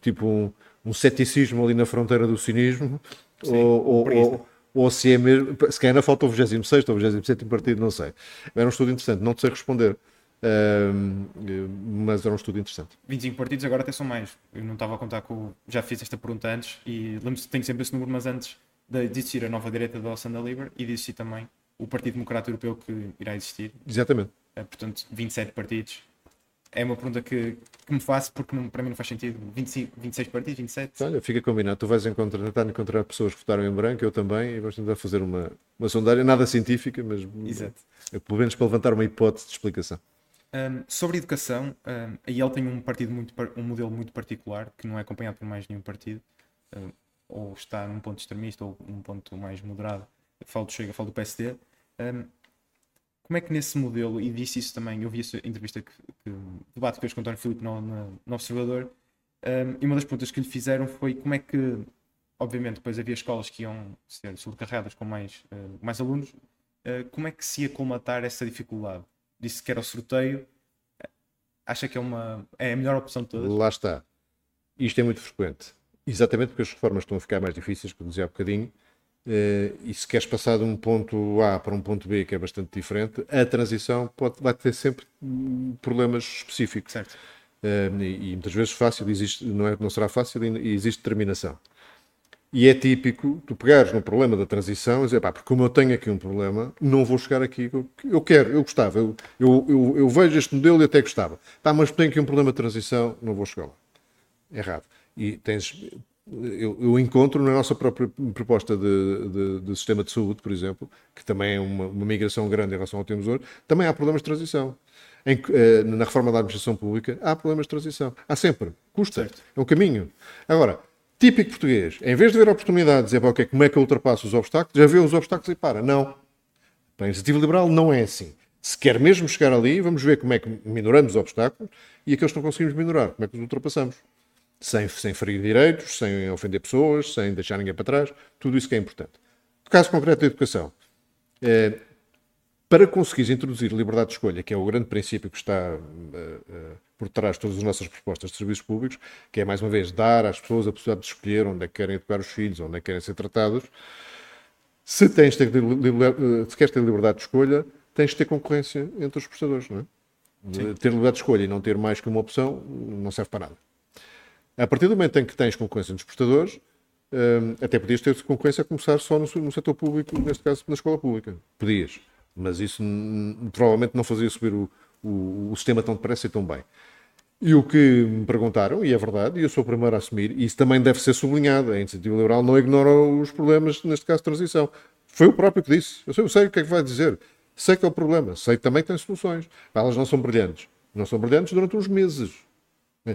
tipo um, um ceticismo ali na fronteira do cinismo, Sim, ou, ou, ou, ou, se é mesmo. Se calhar ainda falta o 26 ou o 27 partido, não sei. Era um estudo interessante, não sei responder. Uh, mas era um estudo interessante.
25 partidos, agora até são mais. Eu não estava a contar com. Já fiz esta pergunta antes e lembro-me que tenho sempre esse número, mas antes de existir a nova direita da Alessandra Liber e de existir também o Partido Democrata Europeu que irá existir.
Exatamente.
É, portanto, 27 partidos. É uma pergunta que, que me faço porque não, para mim não faz sentido. 25, 26 partidos, 27.
Olha, fica combinado. Tu vais encontrar, tentar encontrar pessoas que votaram em branco, eu também, e vamos tentar fazer uma, uma sondagem, nada científica, mas
Exato.
pelo menos para levantar uma hipótese de explicação.
Um, sobre educação, um, a IEL tem um partido muito, um modelo muito particular que não é acompanhado por mais nenhum partido. Um, ou está num ponto extremista ou num ponto mais moderado, falo do Chega, falo do PSD. Um, como é que nesse modelo, e disse isso também, eu vi essa entrevista que, que debate que fez com o António Filipe no, no, no Observador, um, e uma das perguntas que lhe fizeram foi como é que, obviamente, depois havia escolas que iam ser sobrecarregadas com mais, uh, mais alunos, uh, como é que se ia colmatar essa dificuldade? Disse que era o sorteio, acha que é, uma, é a melhor opção de todas?
Lá está. Isto é muito frequente. Exatamente porque as reformas estão a ficar mais difíceis, como dizia há bocadinho, eh, e se queres passar de um ponto A para um ponto B, que é bastante diferente, a transição pode, vai ter sempre problemas específicos.
Certo.
Eh, e, e, muitas vezes fácil, existe, não, é, não será fácil e existe determinação. E é típico tu pegares no problema da transição e dizer, pá, porque como eu tenho aqui um problema, não vou chegar aqui. Eu quero, eu gostava, eu, eu, eu, eu vejo este modelo e até gostava. Pá, mas tenho aqui um problema de transição, não vou chegar lá. Errado. E tens eu, eu, encontro na nossa própria proposta de, de, de, sistema de saúde, por exemplo, que também é uma, uma migração grande em relação ao que temos hoje, também há problemas de transição. Em, eh, na reforma da administração pública há problemas de transição. Há sempre. Custa. Certo. É um caminho. Agora, típico português, em vez de ver oportunidades e dizer okay, como é que eu ultrapasso os obstáculos, já vê os obstáculos e para. Não. Para a iniciativa liberal não é assim. Se quer mesmo chegar ali, vamos ver como é que minoramos os obstáculos e aqueles que não conseguimos minorar, como é que os ultrapassamos sem, sem ferir direitos, sem ofender pessoas, sem deixar ninguém para trás, tudo isso que é importante. No caso concreto da educação, é, para conseguir introduzir liberdade de escolha, que é o grande princípio que está uh, uh, por trás de todas as nossas propostas de serviços públicos, que é, mais uma vez, dar às pessoas a possibilidade de escolher onde é que querem educar os filhos, onde é que querem ser tratados, se, tens ter, se queres ter liberdade de escolha, tens de ter concorrência entre os prestadores. Não é? Ter liberdade de escolha e não ter mais que uma opção não serve para nada. A partir do momento em que tens concorrência nos prestadores, hum, até podias ter concorrência a começar só no, no setor público, neste caso na escola pública. Podias. Mas isso provavelmente não fazia subir o, o, o sistema tão depressa e tão bem. E o que me perguntaram, e é verdade, e eu sou o primeiro a assumir, e isso também deve ser sublinhado, a Iniciativa Liberal não ignora os problemas, neste caso, de transição. Foi o próprio que disse. Eu sei, eu sei o que é que vai dizer. Sei que é o problema. Sei que também tem soluções. Elas não são brilhantes. Não são brilhantes durante uns meses.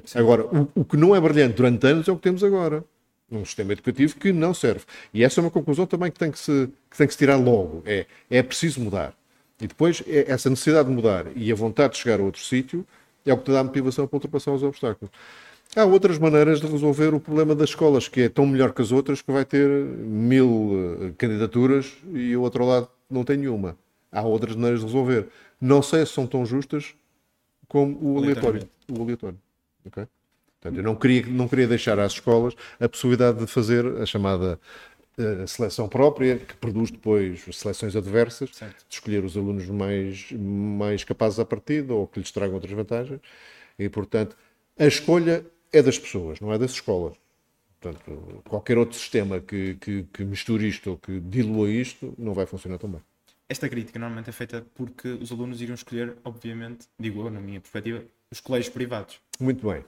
Sim. Agora, o, o, que não é brilhante durante anos é o que temos agora. Um sistema educativo que não serve. E essa é uma conclusão também que tem que se, que tem que se tirar logo. É, é preciso mudar. E depois, é, essa necessidade de mudar e a vontade de chegar a outro sítio é o que te dá a motivação para ultrapassar os obstáculos. Há outras maneiras de resolver o problema das escolas, que é tão melhor que as outras que vai ter mil eh, candidaturas e o outro lado não tem nenhuma. Há outras maneiras de resolver. Não sei se são tão justas como o aleatório. O aleatório. Okay? Portanto, eu não queria, não queria deixar às escolas a possibilidade de fazer a chamada uh, seleção própria, que produz depois seleções adversas, certo. de escolher os alunos mais, mais capazes à partida ou que lhes tragam outras vantagens. E, portanto, a escolha é das pessoas, não é das escolas. Portanto, qualquer outro sistema que, que, que misture isto ou que dilua isto não vai funcionar tão bem.
Esta crítica normalmente é feita porque os alunos iriam escolher, obviamente, digo eu, na minha perspectiva, os colégios privados.
Muito bem.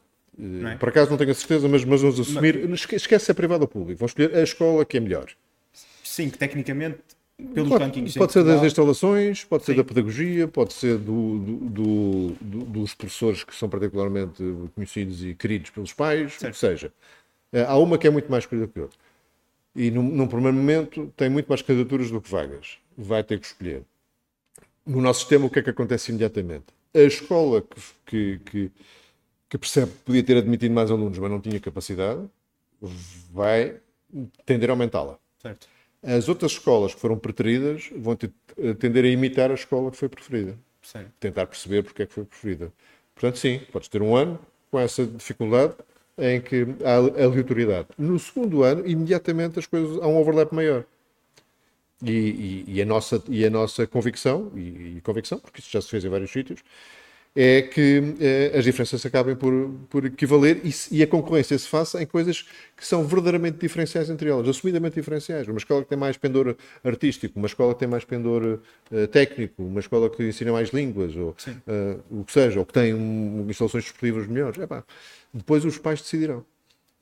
É? Por acaso não tenho a certeza, mas, mas vamos assumir. Mas... Esquece se é privado ou público. Vão escolher a escola que é melhor.
Sim, que tecnicamente, pelos
pode,
rankings.
Pode ser das instalações, pode Sim. ser da pedagogia, pode ser do, do, do, dos professores que são particularmente conhecidos e queridos pelos pais, certo. o que seja. Eh, há uma que é muito mais querida que outra. E num, num primeiro momento tem muito mais candidaturas do que vagas. Vai ter que escolher. No nosso sistema, o que é que acontece imediatamente? A escola que, que, que percebe que podia ter admitido mais alunos, mas não tinha capacidade, vai tender a aumentá-la.
Certo.
As outras escolas que foram preteridas vão tender a imitar a escola que foi preferida.
Certo.
Tentar perceber porque é que foi preferida. Portanto, sim, podes ter um ano com essa dificuldade em que há aleatoriedade. No segundo ano, imediatamente as coisas há um overlap maior. E, e, e, a, nossa, e a nossa convicção, e, e, convicção, porque isso já se fez em vários sítios, é que eh, as diferenças acabem por, por equivaler e, e, a concorrência se faça em coisas que são verdadeiramente diferenciais entre elas, assumidamente diferenciais. Uma escola que tem mais pendor artístico, uma escola que tem mais pendor uh, técnico, uma escola que ensina mais línguas, ou uh, o que seja, ou que tem um, instalações desportivas melhores. Epá, depois os pais decidirão.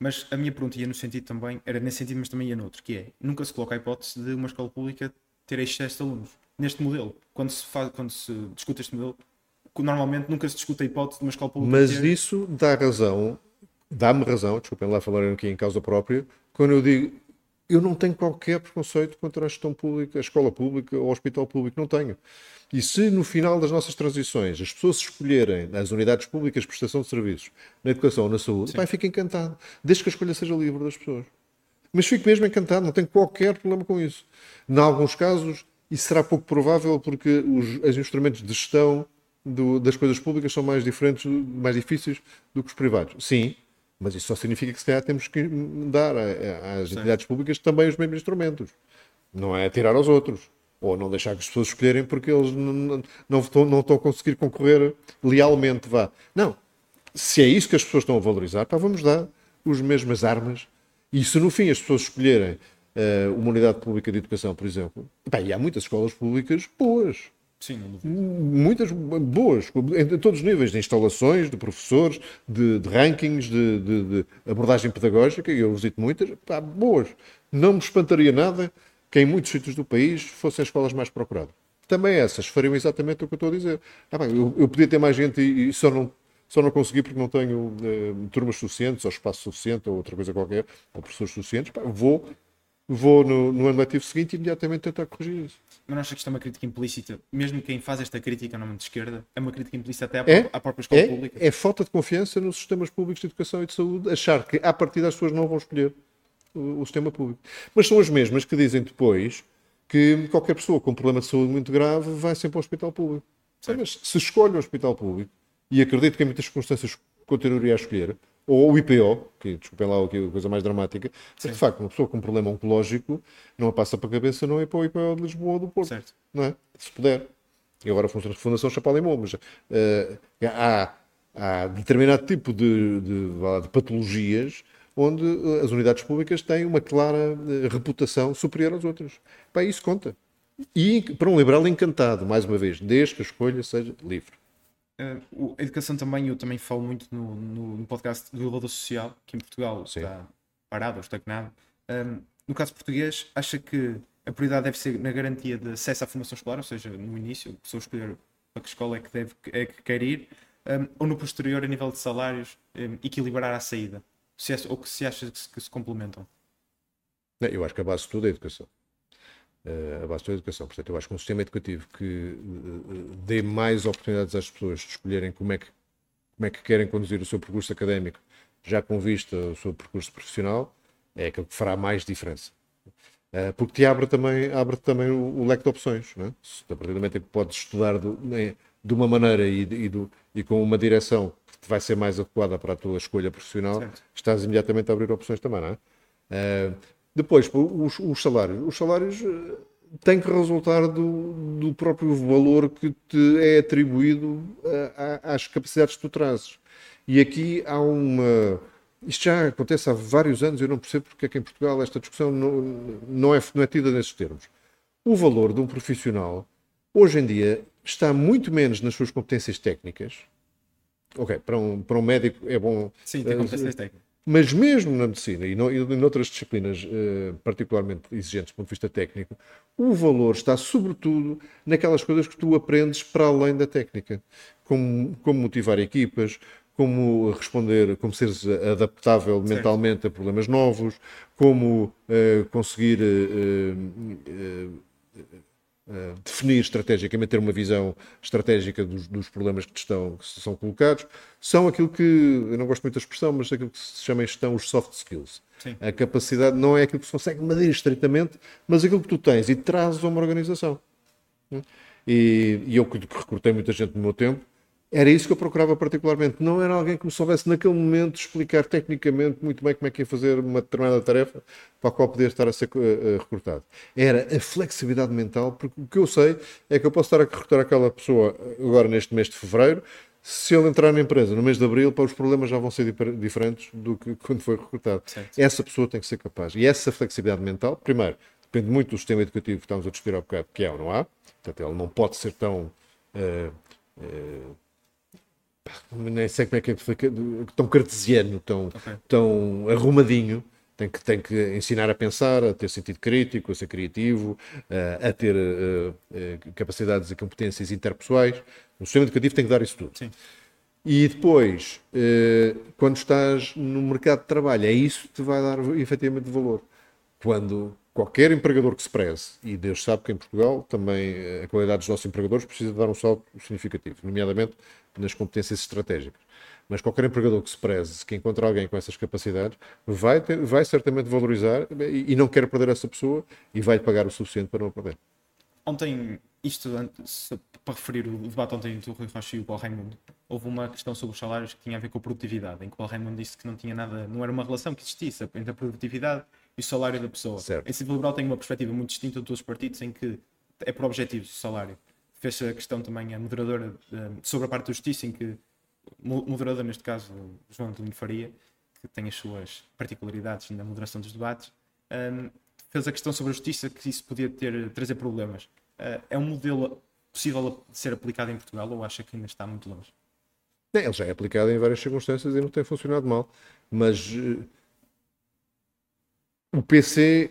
Mas a minha pergunta ia no sentido também, era nesse sentido, mas também ia noutro, que é, nunca se coloca a hipótese de uma escola pública ter excesso de alunos. Neste modelo, quando se, faz, quando se discute este modelo, normalmente nunca se discute a hipótese de uma escola pública
Mas ter... isso dá razão, dá-me razão, desculpem lá falarem aqui em causa própria, quando eu digo, eu não tenho qualquer preconceito contra a gestão pública, a escola pública ou o hospital público, não tenho. E se no final das nossas transições as pessoas escolherem as unidades públicas de prestação de serviços na educação ou na saúde, vai ficar encantado, desde que a escolha seja livre das pessoas. Mas fico mesmo encantado, não tenho qualquer problema com isso. Em alguns casos, isso será pouco provável porque os, os instrumentos de gestão do, das coisas públicas são mais diferentes, mais difíceis do que os privados. Sim, mas isso só significa que se calhar temos que dar às entidades públicas também os mesmos instrumentos. Não é tirar aos outros ou não deixar que as pessoas escolherem porque eles não, não, estão, não estão a conseguir concorrer lealmente. Vá. Não. Se é isso que as pessoas estão a valorizar, pá, vamos dar as mesmas armas. E se no fim as pessoas escolherem uh, uma unidade pública de educação, por exemplo, pá, e há muitas escolas públicas boas.
Sim, não duvido.
muitas boas, em todos os níveis, de instalações, de professores, de, de rankings, de, de, de, abordagem pedagógica, e eu visito muitas, pá, boas. Não me espantaria nada que em muitos sítios do país fossem as escolas mais procuradas. Também essas fariam exatamente o que eu estou a dizer. Ah, bem, eu, eu, podia ter mais gente e, e, só, não, só não consegui porque não tenho eh, turmas suficientes, ou espaço suficiente, ou outra coisa qualquer, ou professores suficientes. Pá, vou vou no, no ano letivo seguinte imediatamente tentar corrigir isso.
Mas não acha que isto é uma crítica implícita? Mesmo quem faz esta crítica no nome de esquerda, é uma crítica implícita até à,
é,
à própria escola
é,
pública?
É falta de confiança nos sistemas públicos de educação e de saúde, achar que a partir das pessoas não vão escolher o, o sistema público. Mas são as mesmas que dizem depois que qualquer pessoa com um problema de saúde muito grave vai sempre ao hospital público. Mas se escolhe o hospital público, e acredito que em muitas circunstâncias continuaria a escolher, ou o IPO, que desculpem lá a coisa mais dramática, mas de facto, uma pessoa com um problema oncológico não a passa para a cabeça, não é para o IPO de Lisboa ou do Porto.
Certo.
Não é? Se puder. E agora a Fundação Chapalimou, mas uh, há, há determinado tipo de, de, de, patologias onde as unidades públicas têm uma clara eh, reputação superior às outras. Pá, isso conta. E para um liberal encantado, mais uma vez, desde que a escolha seja livre.
Uh, a educação também, eu também falo muito no, no, no podcast do Elevador Social, que em Portugal Sim. está parado ou estagnado. Um, no caso português, acha que a prioridade deve ser na garantia de acesso à formação escolar, ou seja, no início, a pessoa escolher para que escola é que, deve, é que quer ir, um, ou no posterior, a nível de salários, um, equilibrar a saída? Se é, ou que se acha que se, que se complementam?
Eu acho que a base de tudo é a educação. Uh, a base da educação. Portanto, eu acho que um sistema educativo que uh, dê mais oportunidades às pessoas de escolherem como é, que, como é que querem conduzir o seu percurso académico, já com vista ao seu percurso profissional, é aquilo que fará mais diferença. Uh, porque te abre também, abre também o, o leque de opções. Não é? Se, a partir do momento em que podes estudar do, né, de uma maneira e, e, do, e, com uma direção que vai ser mais adequada para a tua escolha profissional, certo. estás imediatamente a abrir opções também, não é? Depois, os, os, salários. Os salários eh, têm que resultar do, do próprio valor que te é atribuído a, a, às capacidades que tu trazes. E aqui há uma. Isto já acontece há vários anos, eu não percebo porque é que em Portugal esta discussão não, não, é, não é tida nesses termos. O valor de um profissional, hoje em dia, está muito menos nas suas competências técnicas. Ok, para um, para um médico é bom.
Sim, tem competências técnicas
mas mesmo na medicina e, no, e noutras disciplinas uh, particularmente exigentes do ponto de vista técnico, o valor está sobretudo naquelas coisas que tu aprendes para além da técnica. Como, como motivar equipas, como responder, como seres adaptável certo. mentalmente a problemas novos, como uh, conseguir uh, Uh, definir estrategicamente, ter uma visão estratégica dos, dos, problemas que, te estão, que são colocados, são aquilo que, eu não gosto muito da expressão, mas aquilo que se chama em gestão os soft skills. Sim. A capacidade não é aquilo que se consegue medir estritamente, mas aquilo que tu tens e trazes a uma organização. E, e eu que recrutei muita gente no meu tempo, era isso que eu procurava particularmente. Não era alguém que me soubesse naquele momento explicar tecnicamente muito bem como é que ia fazer uma determinada tarefa para a qual podia estar a ser uh, recrutado. Era a flexibilidade mental, porque o que eu sei é que eu posso estar a recrutar aquela pessoa agora neste mês de fevereiro. Se ele entrar na empresa no mês de abril, para os problemas já vão ser diferentes do que quando foi recrutado. Certo. Essa pessoa tem que ser capaz. E essa flexibilidade mental, primeiro, depende muito do sistema educativo que estamos a discutir há bocado, que é ou não há. Portanto, ele não pode ser tão. Uh, uh, nem sei como é que é tão cartesiano, tão, okay. tão arrumadinho. Tem que, tem que ensinar a pensar, a ter sentido crítico, a ser criativo, a ter capacidades e competências interpessoais. O sistema educativo tem que dar isso tudo. Sim. E depois, quando estás no mercado de trabalho, é isso que te vai dar efetivamente valor. Quando qualquer empregador que se preze, e Deus sabe que em Portugal também a qualidade dos nossos empregadores precisa dar um salto significativo, nomeadamente nas competências estratégicas. Mas qualquer empregador que se preze, que encontre alguém com essas capacidades, vai, ter, vai certamente valorizar e, e não quer perder essa pessoa e vai pagar o suficiente para não perder.
Ontem, isto para referir o debate ontem entre o Rui Rocha e o Paulo Raimundo, houve uma questão sobre os salários que tinha a ver com a produtividade, em que o Paulo Raimundo disse que não tinha nada, não era uma relação que existisse entre a produtividade e o salário da pessoa. Certo. Esse liberal tem uma perspectiva muito distinta de todos os partidos, em que é por objetivos o salário fez a questão também a moderadora sobre a parte da justiça, em que moderadora, neste caso, João António Faria, que tem as suas particularidades na moderação dos debates, um, fez a questão sobre a justiça que isso podia ter, trazer problemas. Uh, é um modelo possível de ser aplicado em Portugal ou acha que ainda está muito longe?
Ele já é aplicado em várias circunstâncias e não tem funcionado mal. Mas uh, o PC,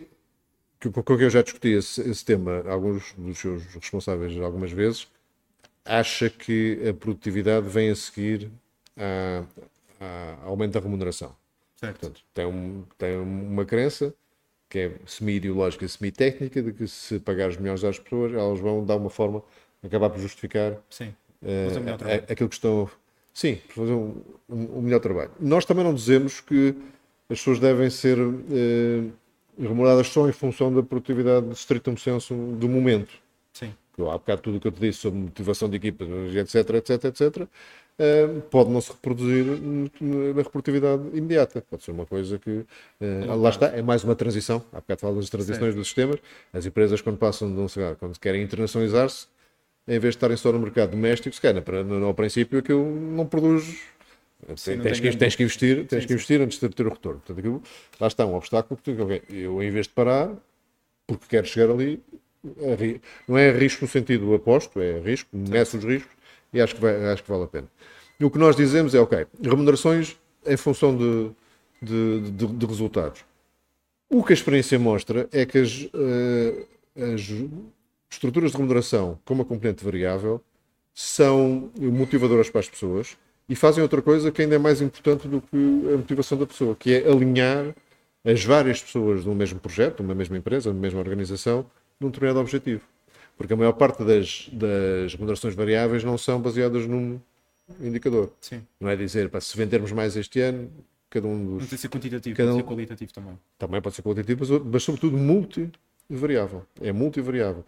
que, com que eu já discuti esse, esse, tema, alguns dos seus responsáveis algumas vezes, acha que a produtividade vem a seguir ao aumento da remuneração.
Certo.
Portanto, tem, um, tem uma crença que é semi-ideológica, semi-técnica, de que se pagar os melhores às pessoas, elas vão dar uma forma, acabar por justificar
Sim.
Uh, aquilo que estão Sim, fazer um, um, um, melhor trabalho. Nós também não dizemos que as pessoas devem ser eh, remuneradas só em função da produtividade de stricto senso do momento.
Sim.
Há bocado tudo o que eu te disse sobre motivação de equipa, etc, etc, etc, eh, pode não se reproduzir na reprodutividade imediata. Pode ser uma coisa que, eh, lá está, é mais uma transição. Há bocado falo das transições dos sistemas. As empresas, quando passam de um quando querem internacionalizar-se, em vez de estarem só no mercado doméstico, se calhar, no, ao princípio aquilo não produz. Sim, tens, que, tens, que, investir, tens sim, que investir antes de ter o retorno. Portanto, aquilo, lá está um obstáculo que okay, eu, em vez de parar, porque quero chegar ali, não é risco no sentido aposto, é risco, meço os riscos e acho que, vai, acho que vale a pena. E o que nós dizemos é, ok, remunerações em função de, de, de, de resultados. O que a experiência mostra é que as, uh, as estruturas de remuneração com uma componente variável são motivadoras para as pessoas e fazem outra coisa que ainda é mais importante do que a motivação da pessoa, que é alinhar as várias pessoas num mesmo projeto, numa mesma empresa, numa mesma organização, num determinado objetivo. Porque a maior parte das, das remunerações variáveis não são baseadas num indicador.
Sim.
Não é dizer, se vendermos mais este ano, cada um dos. Não
tem ser quantitativo, cada um, pode ser qualitativo também.
Também pode ser qualitativo, mas, mas sobretudo multivariável. É multivariável.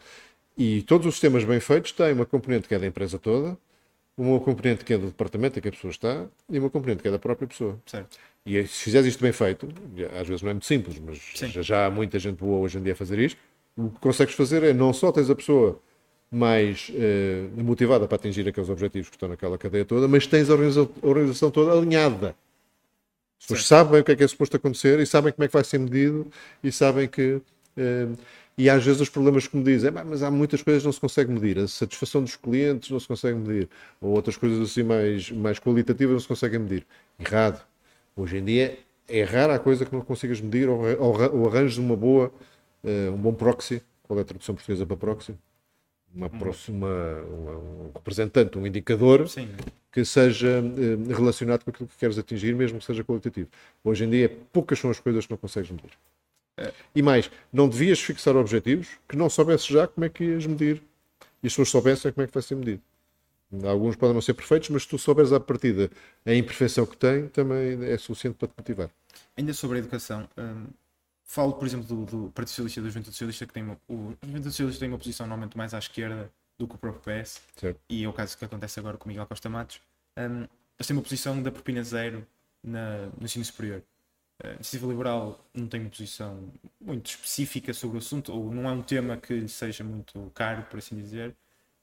E todos os sistemas bem feitos têm uma componente que é da empresa toda, uma componente que é do departamento em que a pessoa está e uma componente que é da própria pessoa.
Certo.
E se fizeres isto bem feito, às vezes não é muito simples, mas já, já, há muita gente boa hoje em dia a fazer isto, o que consegues fazer é não só tens a pessoa mais eh, motivada para atingir aqueles objetivos que estão naquela cadeia toda, mas tens a organização, a organização toda alinhada. As pessoas sabem o que é que é suposto acontecer e sabem como é que vai ser medido e sabem que. Eh, e às vezes os problemas que me dizem, mas há muitas coisas que não se consegue medir, a satisfação dos clientes não se consegue medir, ou outras coisas assim mais, mais qualitativas não se conseguem medir. Errado. Hoje em dia é rara a coisa que não consigas medir ou, ou, ou arranjes uma boa, uh, um bom proxy. Qual é a tradução portuguesa para proxy? Uma, próxima, uma, um representante, um indicador
Sim.
que seja uh, relacionado com aquilo que queres atingir, mesmo que seja qualitativo. Hoje em dia, poucas são as coisas que não consegues medir. E mais, não devias fixar objetivos que não soubesses já como é que ias medir. E as pessoas soubessem como é que vai ser medido. Alguns podem não ser perfeitos, mas se tu souberes à partida a imperfeição que tem, também é suficiente para te motivar.
Ainda sobre a educação, hum, falo, por exemplo, do, do Partido Socialista e do Juventude Socialista, que tem uma, o Juventude Socialista tem uma posição normalmente mais à esquerda do que o próprio PS,
certo.
e é o caso que acontece agora com Miguel Costa Matos. Um, eles têm uma posição da propina zero na, no ensino superior. A iniciativa liberal não tem uma posição muito específica sobre o assunto, ou não é um tema que lhe seja muito caro, por assim dizer.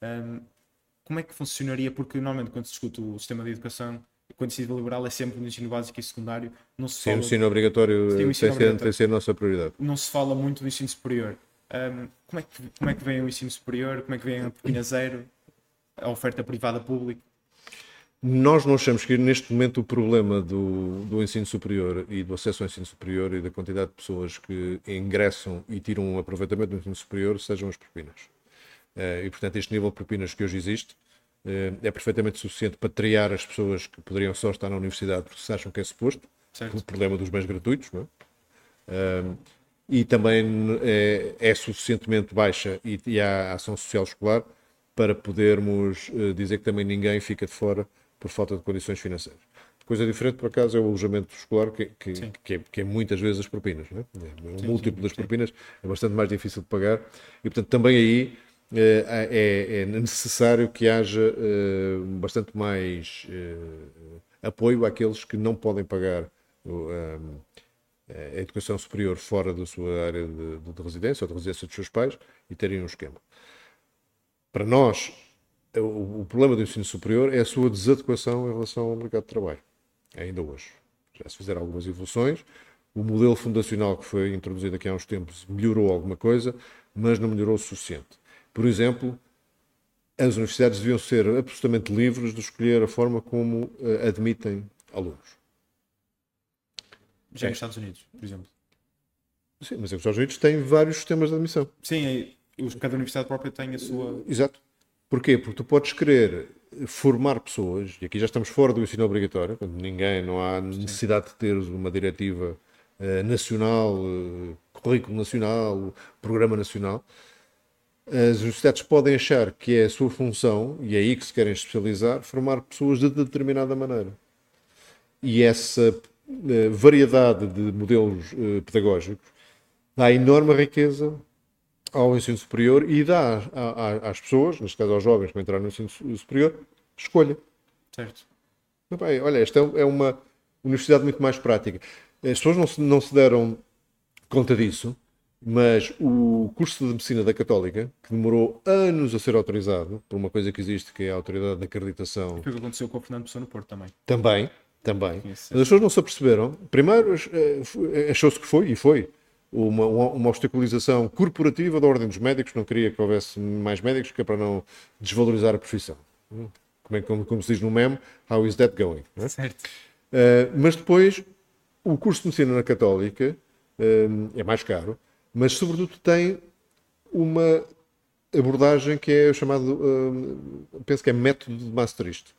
Um, como é que funcionaria? Porque normalmente quando se discute o sistema de educação, quando iniciativa liberal é sempre no ensino básico e secundário, não se
Sim,
fala...
o ensino obrigatório tem, ensino tem, obrigatório. ser a nossa prioridade.
Não se fala muito do ensino superior. Um, como, é que, como é que vem o ensino superior? Como é que vem a pequena zero? A oferta privada pública?
Nós não achamos que neste momento o problema do, do ensino superior e do acesso ao ensino superior e da quantidade de pessoas que ingressam e tiram um aproveitamento do ensino superior sejam as propinas. Uh, e, portanto, este nível de propinas que hoje existe uh, é perfeitamente suficiente para triar as pessoas que poderiam só estar na universidade porque se acham que é suposto,
certo.
o problema dos bens gratuitos, é? Uh, e também é, é suficientemente baixa e, e, há ação social escolar para podermos dizer que também ninguém fica de fora por falta de condições financeiras. Coisa diferente, por acaso, é o alojamento escolar, que, que, que, é, que é, muitas vezes as propinas. Não é? O sim, múltiplo sim, das propinas é bastante mais difícil de pagar e, portanto, também aí eh, é, é, necessário que haja eh, bastante mais eh, apoio àqueles que não podem pagar a educação superior fora da sua área de, de residência ou de residência dos seus pais e terem um esquema. Para nós, o, o, problema do ensino superior é a sua desadequação em relação ao mercado de trabalho, ainda hoje. Já se fizeram algumas evoluções, o modelo fundacional que foi introduzido aqui há uns tempos melhorou alguma coisa, mas não melhorou o suficiente. Por exemplo, as universidades deviam ser absolutamente livres de escolher a forma como uh, admitem alunos.
Já é. nos Estados Unidos, por exemplo.
Sim, mas os Estados Unidos têm vários sistemas de admissão.
Sim, cada universidade própria tem a sua.
Exato. Porquê? Porque tu podes querer formar pessoas, e aqui já estamos fora do ensino obrigatório, ninguém, não há necessidade de ter uma diretiva uh, nacional, uh, currículo nacional, programa nacional. As universidades podem achar que é a sua função, e é aí que se querem especializar, formar pessoas de determinada maneira. E essa uh, variedade de modelos pedagógicos dá enorme riqueza ao ensino superior e dá às pessoas, neste caso aos jovens que vão entrar no ensino superior, escolha.
Certo.
Bem, olha, esta é uma universidade muito mais prática. As pessoas não se, não se deram conta disso, mas o curso de medicina da Católica, que demorou anos a ser autorizado, por uma coisa que existe, que é a autoridade de acreditação.
Foi o que aconteceu com o Fernando Pessoa no Porto também.
Também, também. Mas as pessoas não se aperceberam. Primeiro, eh, achou-se que foi, e foi, uma, uma obstaculização corporativa da Ordem dos Médicos, não queria que houvesse mais médicos, que é para não desvalorizar a profissão. Como, é, como, como se diz no meme, how is that going?
É? Certo.
Uh, mas depois, o curso de medicina na Católica uh, é mais caro, mas sobretudo tem uma abordagem que é chamado, uh, penso que é método de Maastricht.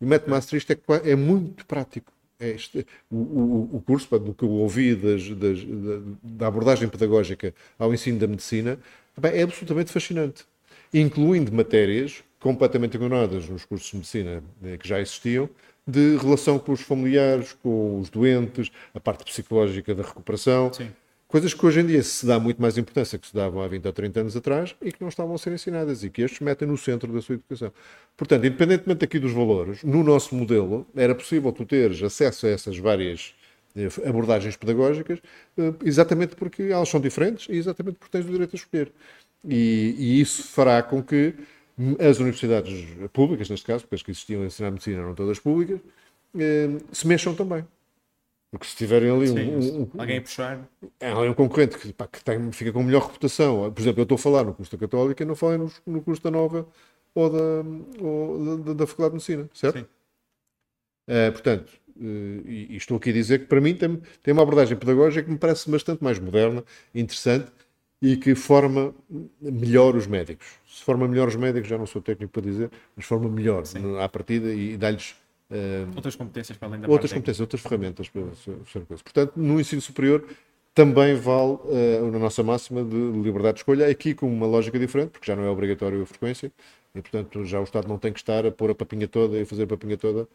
O método Maastricht é, é muito prático. É este, o, o, curso, do que eu ouvi das, das, da, da, abordagem pedagógica ao ensino da medicina, é absolutamente fascinante, incluindo matérias completamente ignoradas nos cursos de medicina eh, que já existiam, de relação com os familiares, com os doentes, a parte psicológica da recuperação. Sim. Coisas que hoje em dia se dá muito mais importância que se davam há 20 ou 30 anos atrás e que não estavam a ser ensinadas e que estes metem no centro da sua educação. Portanto, independentemente aqui dos valores, no nosso modelo era possível tu teres acesso a essas várias eh, abordagens pedagógicas eh, exatamente porque elas são diferentes e exatamente porque tens o direito a escolher. E, e isso fará com que as universidades públicas, neste caso, porque as que existiam a ensinar medicina eram todas públicas, eh, se mexam também. Porque se tiverem ali Sim, um, um,
alguém a puxar.
É um concorrente que, pá, que tem, fica com melhor reputação. Por exemplo, eu estou a falar no curso da Católica e não falei no, no curso da Nova ou da, ou da, da Faculdade de Medicina, certo? Sim. Uh, portanto, uh, e, e, estou aqui a dizer que para mim tem, tem uma abordagem pedagógica que me parece bastante mais moderna, interessante e que forma melhor os médicos. Se forma melhor os médicos, já não sou técnico para dizer, mas forma melhor Sim. à partida e, e dá-lhes
Uh, outras competências para além da
Outras competências, outras ferramentas para ser coisa. Portanto, no ensino superior também vale uh, na nossa máxima de liberdade de escolha, aqui com uma lógica diferente, porque já não é obrigatório a frequência, e portanto já o Estado não tem que estar a pôr a papinha toda e a fazer a papinha toda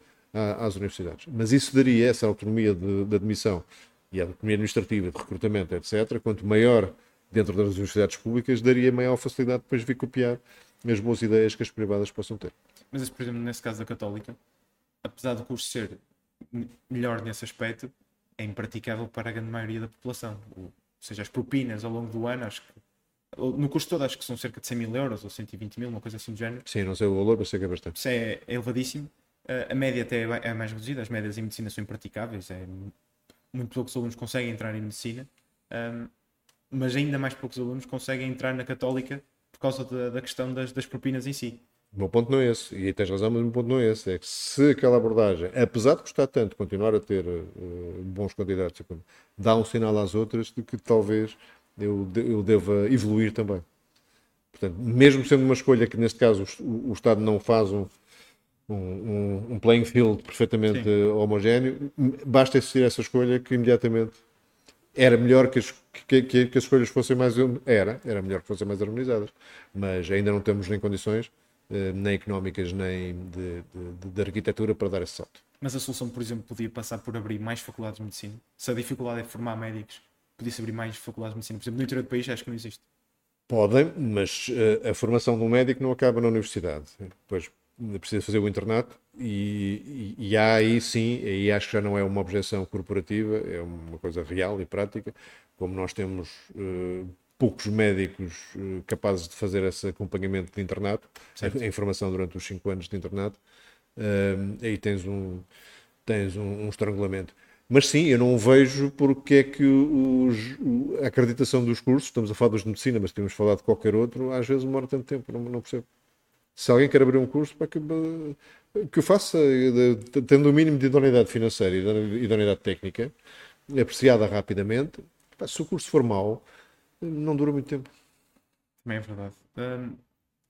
às universidades. Mas isso daria essa autonomia de, de admissão e a autonomia administrativa, de recrutamento, etc., quanto maior dentro das universidades públicas, daria maior facilidade depois de vir copiar as boas ideias que as privadas possam ter.
Mas, por exemplo, nesse caso da Católica, apesar do curso ser melhor nesse aspecto, é impraticável para a grande maioria da população. Ou seja, as propinas ao longo do ano, acho que no curso todo acho que são cerca de 100 mil euros ou 120 mil, uma coisa assim do género.
Sim, não sei o valor, mas sei que é bastante.
Isso é, é elevadíssimo. Uh, a média até é, é mais reduzida, as médias em medicina são impraticáveis, é, muito poucos alunos conseguem entrar em medicina, um, mas ainda mais poucos alunos conseguem entrar na católica por causa da, da questão das, das propinas em si.
O meu ponto não é esse, e tens razão, mas o meu ponto não é esse. É que se aquela abordagem, apesar de custar tanto continuar a ter uh, bons candidatos, dá um sinal às outras de que talvez eu, eu deva evoluir também. Portanto, mesmo sendo uma escolha que, neste caso, o, o Estado não faz um, um, um playing field perfeitamente Sim. homogéneo, basta existir essa escolha que imediatamente era melhor que as, que, que, que as escolhas fossem mais. Era, era melhor que fossem mais harmonizadas, mas ainda não temos nem condições nem económicas nem de, de, de, arquitetura para dar esse salto.
Mas a solução, por exemplo, podia passar por abrir mais faculdades de medicina? Se a dificuldade é formar médicos, podia-se abrir mais faculdades de medicina? Por exemplo, no interior do país acho que não existe.
Podem, mas uh, a formação de um médico não acaba na universidade. Depois precisa fazer o internato e, e, e há aí sim, aí acho que já não é uma objeção corporativa, é uma coisa real e prática, como nós temos uh, poucos médicos uh, capazes de fazer esse acompanhamento de internato, a, a, informação durante os 5 anos de internato, uh, aí tens um, tens um, um, estrangulamento. Mas sim, eu não vejo porque é que os, a acreditação dos cursos, estamos a falar dos de medicina, mas temos falado de qualquer outro, às vezes demora tanto tempo, não, não percebo. Se alguém quer abrir um curso, para que, que o faça, tendo o mínimo de idoneidade financeira e idoneidade técnica, apreciada rapidamente. Se o curso for mau, não dura muito tempo.
Também é verdade. Um,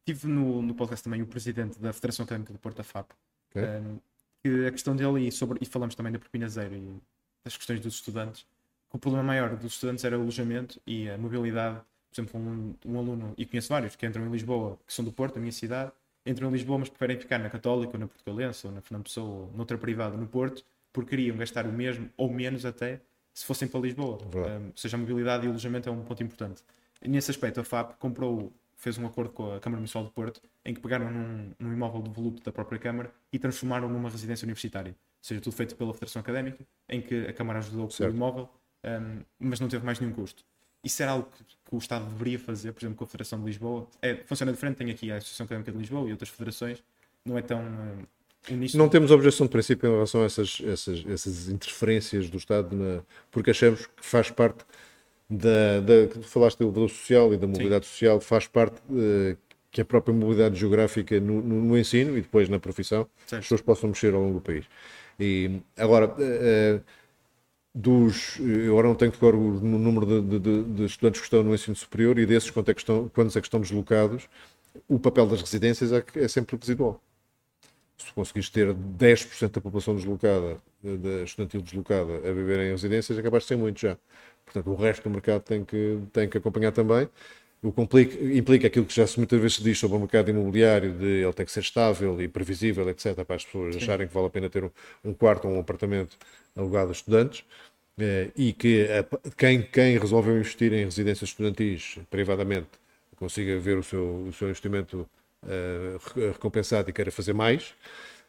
tive no, no podcast também o presidente da Federação Académica do Porto, da FAP, okay. um, que a questão dele, e, sobre, e falamos também da propina zero e das questões dos estudantes, que o problema maior dos estudantes era o alojamento e a mobilidade. Por exemplo, um, um aluno, e conheço vários, que entram em Lisboa, que são do Porto, da minha cidade, entram em Lisboa, mas preferem ficar na Católica, ou na Portugalense, ou na Fernando Pessoa, ou noutra privada no Porto, porque queriam gastar o mesmo, ou menos até, se fossem para Lisboa. Um, ou seja, a mobilidade e o alojamento é um ponto importante. E nesse aspecto, a FAP comprou, fez um acordo com a Câmara Municipal do Porto, em que pegaram num, num imóvel de voluto da própria Câmara e transformaram numa residência universitária. Ou seja, tudo feito pela Federação Académica, em que a Câmara ajudou com o imóvel, um, mas não teve mais nenhum custo. Isso era algo que, que, o Estado deveria fazer, por exemplo, com a Federação de Lisboa. É, funciona diferente, tem aqui a Associação Académica de Lisboa e outras federações, não é tão. Uh,
não temos objeção de princípio em relação a essas, essas, essas interferências do Estado, na, porque achamos que faz parte da, da que falaste do valor social e da mobilidade Sim. social, faz parte uh, que a própria mobilidade geográfica no, no, no, ensino e depois na profissão, Sim. as pessoas possam mexer ao longo do país. E agora, uh, dos, eu agora não tenho de cor o número de, de, de, estudantes que estão no ensino superior e desses quantos é que estão, quantos é que estão deslocados, o papel das residências é, é sempre residual se conseguires ter 10% da população deslocada, da estudantil deslocada, a viver em residências, acabas de ser muito já. Portanto, o resto do mercado tem que, tem que acompanhar também. O que implica, implica aquilo que já se muitas vezes se diz sobre o mercado imobiliário, de ele tem que ser estável e previsível, etc., para as pessoas Sim. acharem que vale a pena ter um, um quarto ou um apartamento alugado a estudantes. Eh, e que a, quem, quem resolveu investir em residências estudantis privadamente consiga ver o seu, o seu investimento uh, recompensado e queira fazer mais.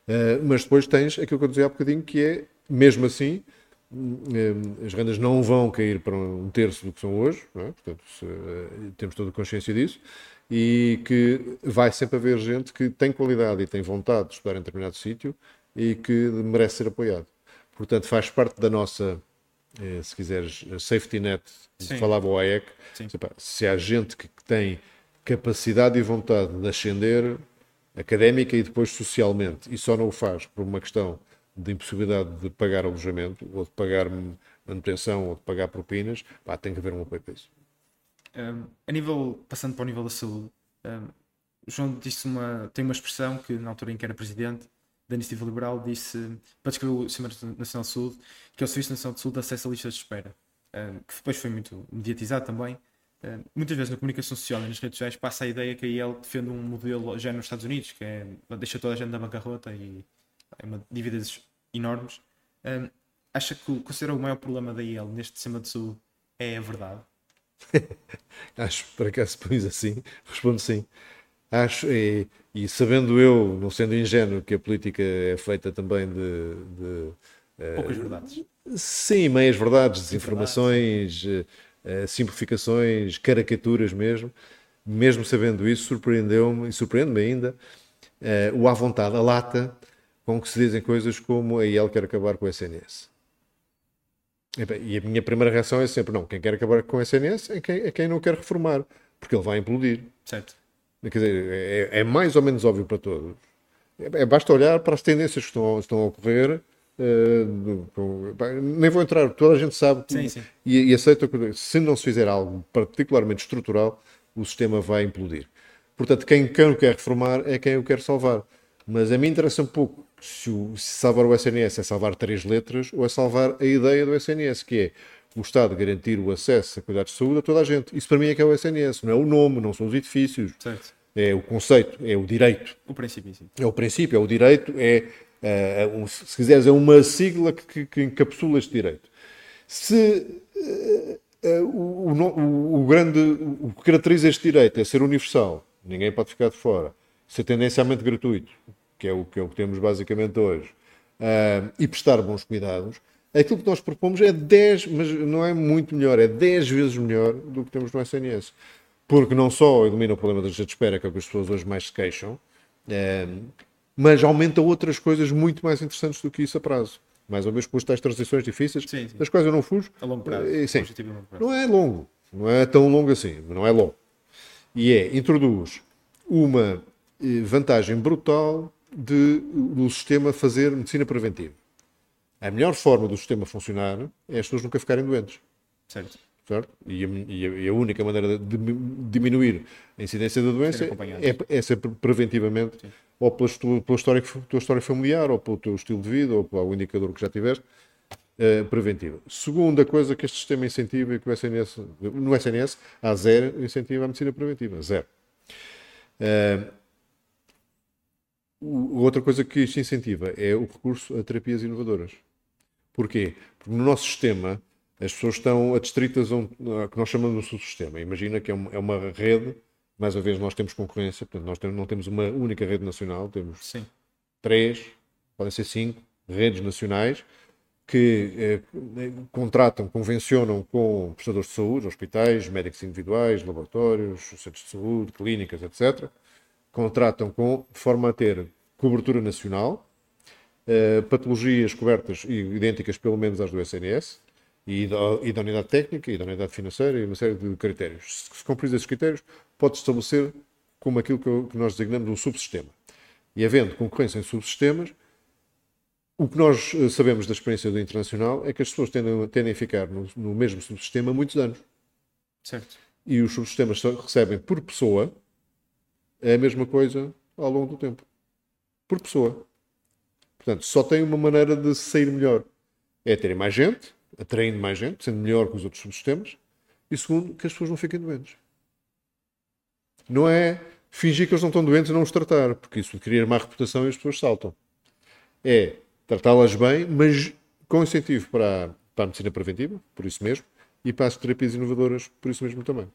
Uh, mas depois tens aquilo que eu dizia há bocadinho, que é, mesmo assim, uh, as rendas não vão cair para um terço do que são hoje, é? portanto, se, temos toda a consciência disso, e que vai sempre haver gente que tem qualidade e tem vontade de estudar em determinado sítio e que merece ser apoiado. Portanto, faz parte da nossa, se quiseres, safety net, Sim. falava o AEC, se há gente que tem capacidade e vontade de ascender académica e depois socialmente, e só não o faz por uma questão de impossibilidade de pagar alojamento, ou de pagar manutenção, ou de pagar propinas, pá, tem que haver um apoio para isso.
Um, a nível, passando para o nível da saúde, um, João disse uma, tem uma expressão que na altura em que era presidente da Iniciativa Liberal disse, para descrever o Sistema Nacional de Saúde, que é o Serviço Nacional de Saúde de acesso a listas de espera, um, que depois foi muito mediatizado também, muitas vezes na comunicação social e nas redes sociais passa a ideia que a IEL defende um modelo já nos Estados Unidos, que é, deixa toda a gente na bancarrota e é uma dívidas enormes. Um, acha que considera o maior problema da IEL neste sistema de saúde é a verdade?
Acho, para cá se pões assim, respondo sim. Acho, e, e, sabendo eu, não sendo ingênuo, que a política é feita também de. de
Poucas uh, verdades.
Sim, meias verdades, desinformações. Verdade, eh, simplificações, caricaturas mesmo. Mesmo sabendo isso, surpreendeu-me e surpreende-me ainda uh, o à vontade, a lata com que se dizem coisas como a IEL quer acabar com o SNS. E a minha primeira reação é sempre: não, quem quer acabar com o SNS é quem, é quem não quer reformar, porque ele vai implodir.
Certo.
Quer dizer, é, é mais ou menos óbvio para todos. É, basta olhar para as tendências que estão, estão a ocorrer Uh, nem vou entrar, toda a gente sabe
sim, sim.
E, e, aceita que se não se fizer algo particularmente estrutural, o sistema vai implodir. Portanto, quem, quem o quer reformar é quem o quer salvar. Mas a mim interessa um pouco se, o, se salvar o SNS é salvar três letras ou é salvar a ideia do SNS, que é o Estado garantir o acesso a cuidados de saúde a toda a gente. Isso para mim é que é o SNS, não é o nome, não são os edifícios.
Certo.
É o conceito, é o direito.
O princípio, sim.
É o princípio, é o direito, é Uh, se quiseres, é uma sigla que, que encapsula este direito. Se uh, uh, o, o, o, grande, o que caracteriza este direito é ser universal, ninguém pode ficar de fora, ser tendencialmente gratuito, que é o que, é o que temos basicamente hoje, e prestar bons cuidados, aquilo que nós propomos é 10, mas não é muito melhor, é 10 vezes melhor do que temos no SNS. Porque não só elimina o problema da lista de espera, que é o que as pessoas hoje mais se queixam, mas aumenta outras coisas muito mais interessantes do que isso a prazo. Mais ou menos com as tais transições difíceis,
sim, sim.
das quais eu não fujo.
A longo prazo.
Eh, sim. Não é longo, não é tão longo assim, não é longo. E é, introduz uma eh, vantagem brutal de, do sistema fazer medicina preventiva. A melhor forma do sistema funcionar é as pessoas nunca ficarem doentes.
Certo.
Certo? E, a, e a única maneira de diminuir a incidência da doença é, é ser preventivamente, Sim. Ou pela pela história, tua história familiar, ou pelo teu estilo de vida, ou pelo indicador que já tiveste, uh, preventiva. Segunda coisa que este sistema incentiva e que o SNS, no SNS há zero incentiva a medicina preventiva. Zero. Uh, outra coisa que isto incentiva é o recurso a terapias inovadoras. Porquê? Porque no nosso sistema as pessoas estão adstritas a um a que nós chamamos de subsistema. Imagina que é uma, é uma, rede, mais uma vez nós temos concorrência, portanto nós não temos uma única rede nacional, temos
Sim.
três, podem ser cinco redes nacionais que eh, contratam, convencionam com prestadores de saúde, hospitais, médicos individuais, laboratórios, centros de saúde, clínicas, etc. Contratam com, forma a ter cobertura nacional, eh, patologias cobertas e idênticas pelo menos às do SNS, e da, e da, unidade técnica e da unidade financeira e uma série de critérios. Se, cumprir esses critérios, pode estabelecer como aquilo que, que nós designamos um subsistema. E havendo concorrência em subsistemas, o que nós eh, sabemos da experiência do internacional é que as pessoas tendem, tendem a ficar no, no, mesmo subsistema muitos anos.
Certo.
E os subsistemas recebem por pessoa a mesma coisa ao longo do tempo. Por pessoa. Portanto, só tem uma maneira de sair melhor. É terem mais gente, atraindo mais gente, sendo melhor que os outros subsistemas. E segundo, que as pessoas não fiquem doentes. Não é fingir que eles não estão doentes e não os tratar, porque isso cria má reputação e as pessoas saltam. É tratá-las bem, mas com incentivo para, para a medicina preventiva, por isso mesmo, e para as terapias inovadoras, por isso mesmo também.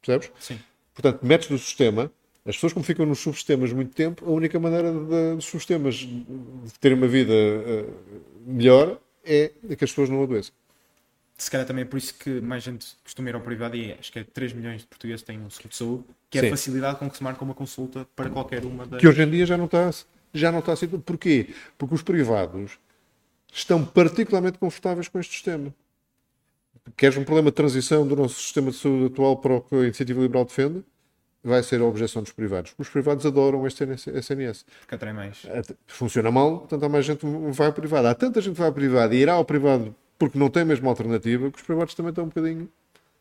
Percebes?
Sim.
Portanto, metes do sistema, as pessoas como ficam nos subsistemas muito tempo, a única maneira dos subsistemas de terem uma vida uh, melhor é que as pessoas não adoeçam.
Se calhar também é por isso que mais gente costuma ir ao privado e é, acho que é 3 milhões de portugueses têm um seguro de saúde, que é a facilidade com que se marca uma consulta para qualquer uma das...
Que hoje em dia já não está já não está assim. Porquê? Porque os privados estão particularmente confortáveis com este sistema. Queres um problema de transição do nosso sistema de saúde atual para o que a Iniciativa Liberal defende? Vai ser a objeção dos privados. Os privados adoram este SNS.
Porque atrai mais.
Funciona mal, portanto há mais gente vai ao privado. Há tanta gente que vai ao privado e irá ao privado porque não tem a mesma alternativa que os privados também estão um bocadinho.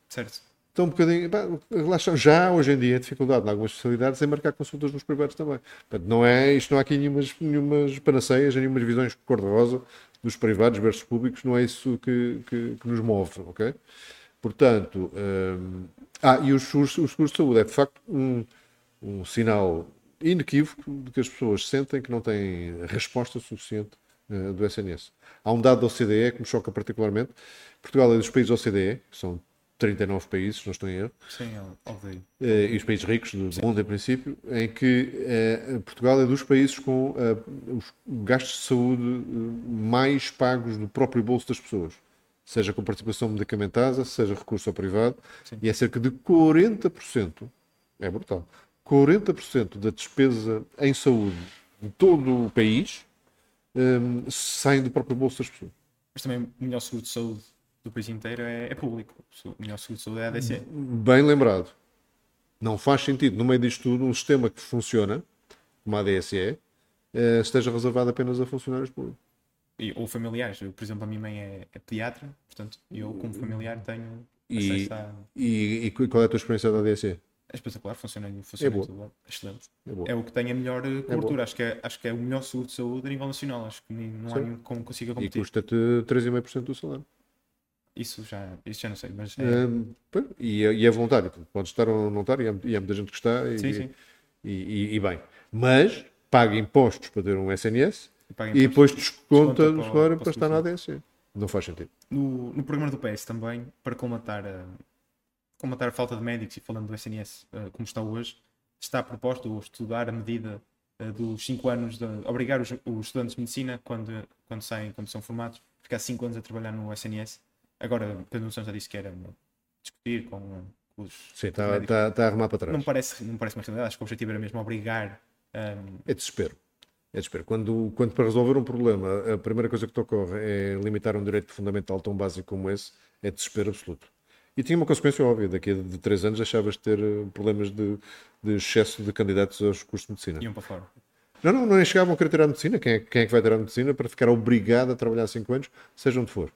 Certo
estão um bocadinho. relaxam. Já hoje em dia, a dificuldade em algumas especialidades é marcar consultas nos privados também. Portanto, não é, isto não há aqui nenhumas, nenhumas panaceias, nenhumas visões cor-de-rosa dos privados versus públicos, não é isso que, que, que nos move, ok? Portanto, hum, ah, e os, os, os seguros de saúde é de facto um, um sinal inequívoco de que as pessoas sentem que não têm resposta suficiente uh, do SNS. Há um dado da OCDE que me choca particularmente. Portugal é dos países OCDE, que são 39 países, não estou em erro.
Sim, óbvio.
Uh, e os países ricos do Sim. mundo, em princípio, em que uh, Portugal é dos países com uh, os gastos de saúde mais pagos do próprio bolso das pessoas. Seja com participação medicamentosa, seja recurso ao privado. Sim. E é cerca de 40%, é brutal, 40% da despesa em saúde de todo o país um, saem do próprio bolso das pessoas.
Mas também o melhor seguro de saúde do país inteiro é, é público. O melhor seguro de saúde é a ADC.
Bem lembrado. Não faz sentido, no meio disto tudo, um sistema que funciona, como a ADSE, eh, esteja reservado apenas a funcionários públicos.
E, ou familiares. Eu, por exemplo, a minha mãe é, é pediatra, portanto, eu, como familiar, tenho e, a...
E, e, qual é a tua experiência da ADSE?
É espetacular, funciona, funciona é tudo excelente. É, é, o que tem a melhor é cobertura. É acho, que é, acho que é o melhor seguro de saúde a nível nacional. Acho que não Sim. há nenhum como consiga competir.
E custa-te 3,5% do salário.
Isso já, isso já não sei, mas.
É... e, é, e, é, voluntário, pode estar ou não estar, e há, e há muita gente que está, e,
sim, sim.
E, e, bem. Mas paga impostos para ter um SNS e, depois desconta, desconta para, para, para estar na ADSC. Não faz sentido.
No, no programa do PS também, para colmatar a, colmatar a falta de médicos, e falando do SNS uh, como está hoje, está proposto estudar a medida uh, dos 5 anos, de obrigar os, os, estudantes de medicina, quando, quando saem, quando são formados, ficar 5 anos a trabalhar no SNS Agora, Pedro Nuno já disse que era discutir com, os.
Sim, está, tá, tá a arrumar para trás.
Não parece, não parece uma realidade. Acho que o objetivo era mesmo obrigar. Um...
É desespero. É desespero. Quando, quando para resolver um problema, a primeira coisa que te ocorre é limitar um direito fundamental tão básico como esse, é desespero absoluto. E tinha uma consequência óbvia, daqui a de 3 anos deixavas de ter eh, problemas de, de excesso de candidatos aos cursos de medicina.
Iam para fora.
Não, não, não chegavam a querer tirar a medicina. Quem é, quem é que vai tirar a medicina para ficar obrigado a trabalhar 5 anos, seja onde for?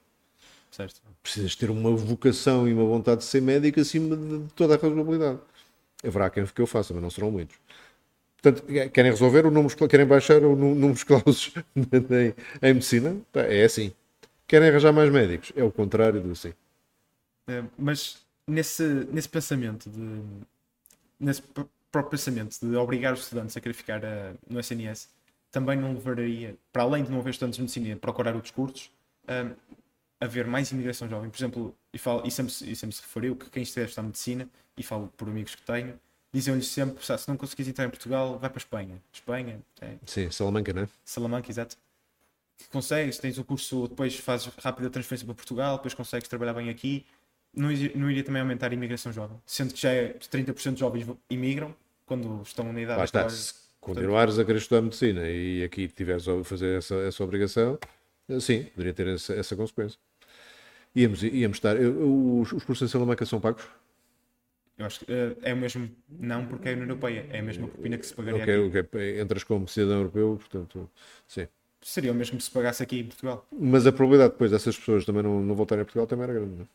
Certo.
Precisas ter uma vocação e uma vontade de ser médico acima de toda a razoabilidade. Haverá quem que eu faça, mas não serão muitos. Portanto, querem resolver o número, querem baixar o número clausos em, em medicina? É assim. Querem arranjar mais médicos? É o contrário do assim.
É, mas nesse, nesse pensamento de nesse próprio pensamento de obrigar os estudantes a ficar uh, no SNS também não levaria, para além de não haver estudantes de medicina procurar outros cursos, uh, haver mais imigração jovem. Por exemplo, e, falo, e, sempre, e sempre se referiu que quem estiver a estudar medicina, e falo por amigos que tenho, diziam-lhes sempre: se não conseguires entrar em Portugal, vai para a Espanha. Espanha, é...
Sim, Salamanca, não é?
Salamanca, exato. Que consegues, tens o curso, depois fazes rápida transferência para Portugal, depois consegues trabalhar bem aqui não, não iria também aumentar a imigração jovem? Sendo que já é 30% de jovens imigram quando estão na idade.
Lá está. Se continuares a querer estudar medicina e aqui tiveres a fazer essa, essa obrigação, sim, poderia ter essa, essa consequência. Íamos, íamos estar. Os, os cursos em Salamanca são pagos?
Eu acho que uh, é o mesmo, não porque é a União Europeia, é a mesma propina que se pagaria
okay, aqui. Okay. Entras como cidadão europeu, portanto, sim.
Seria o mesmo que se pagasse aqui em Portugal.
Mas a probabilidade depois dessas pessoas também não, não voltarem a Portugal também era grande, não é?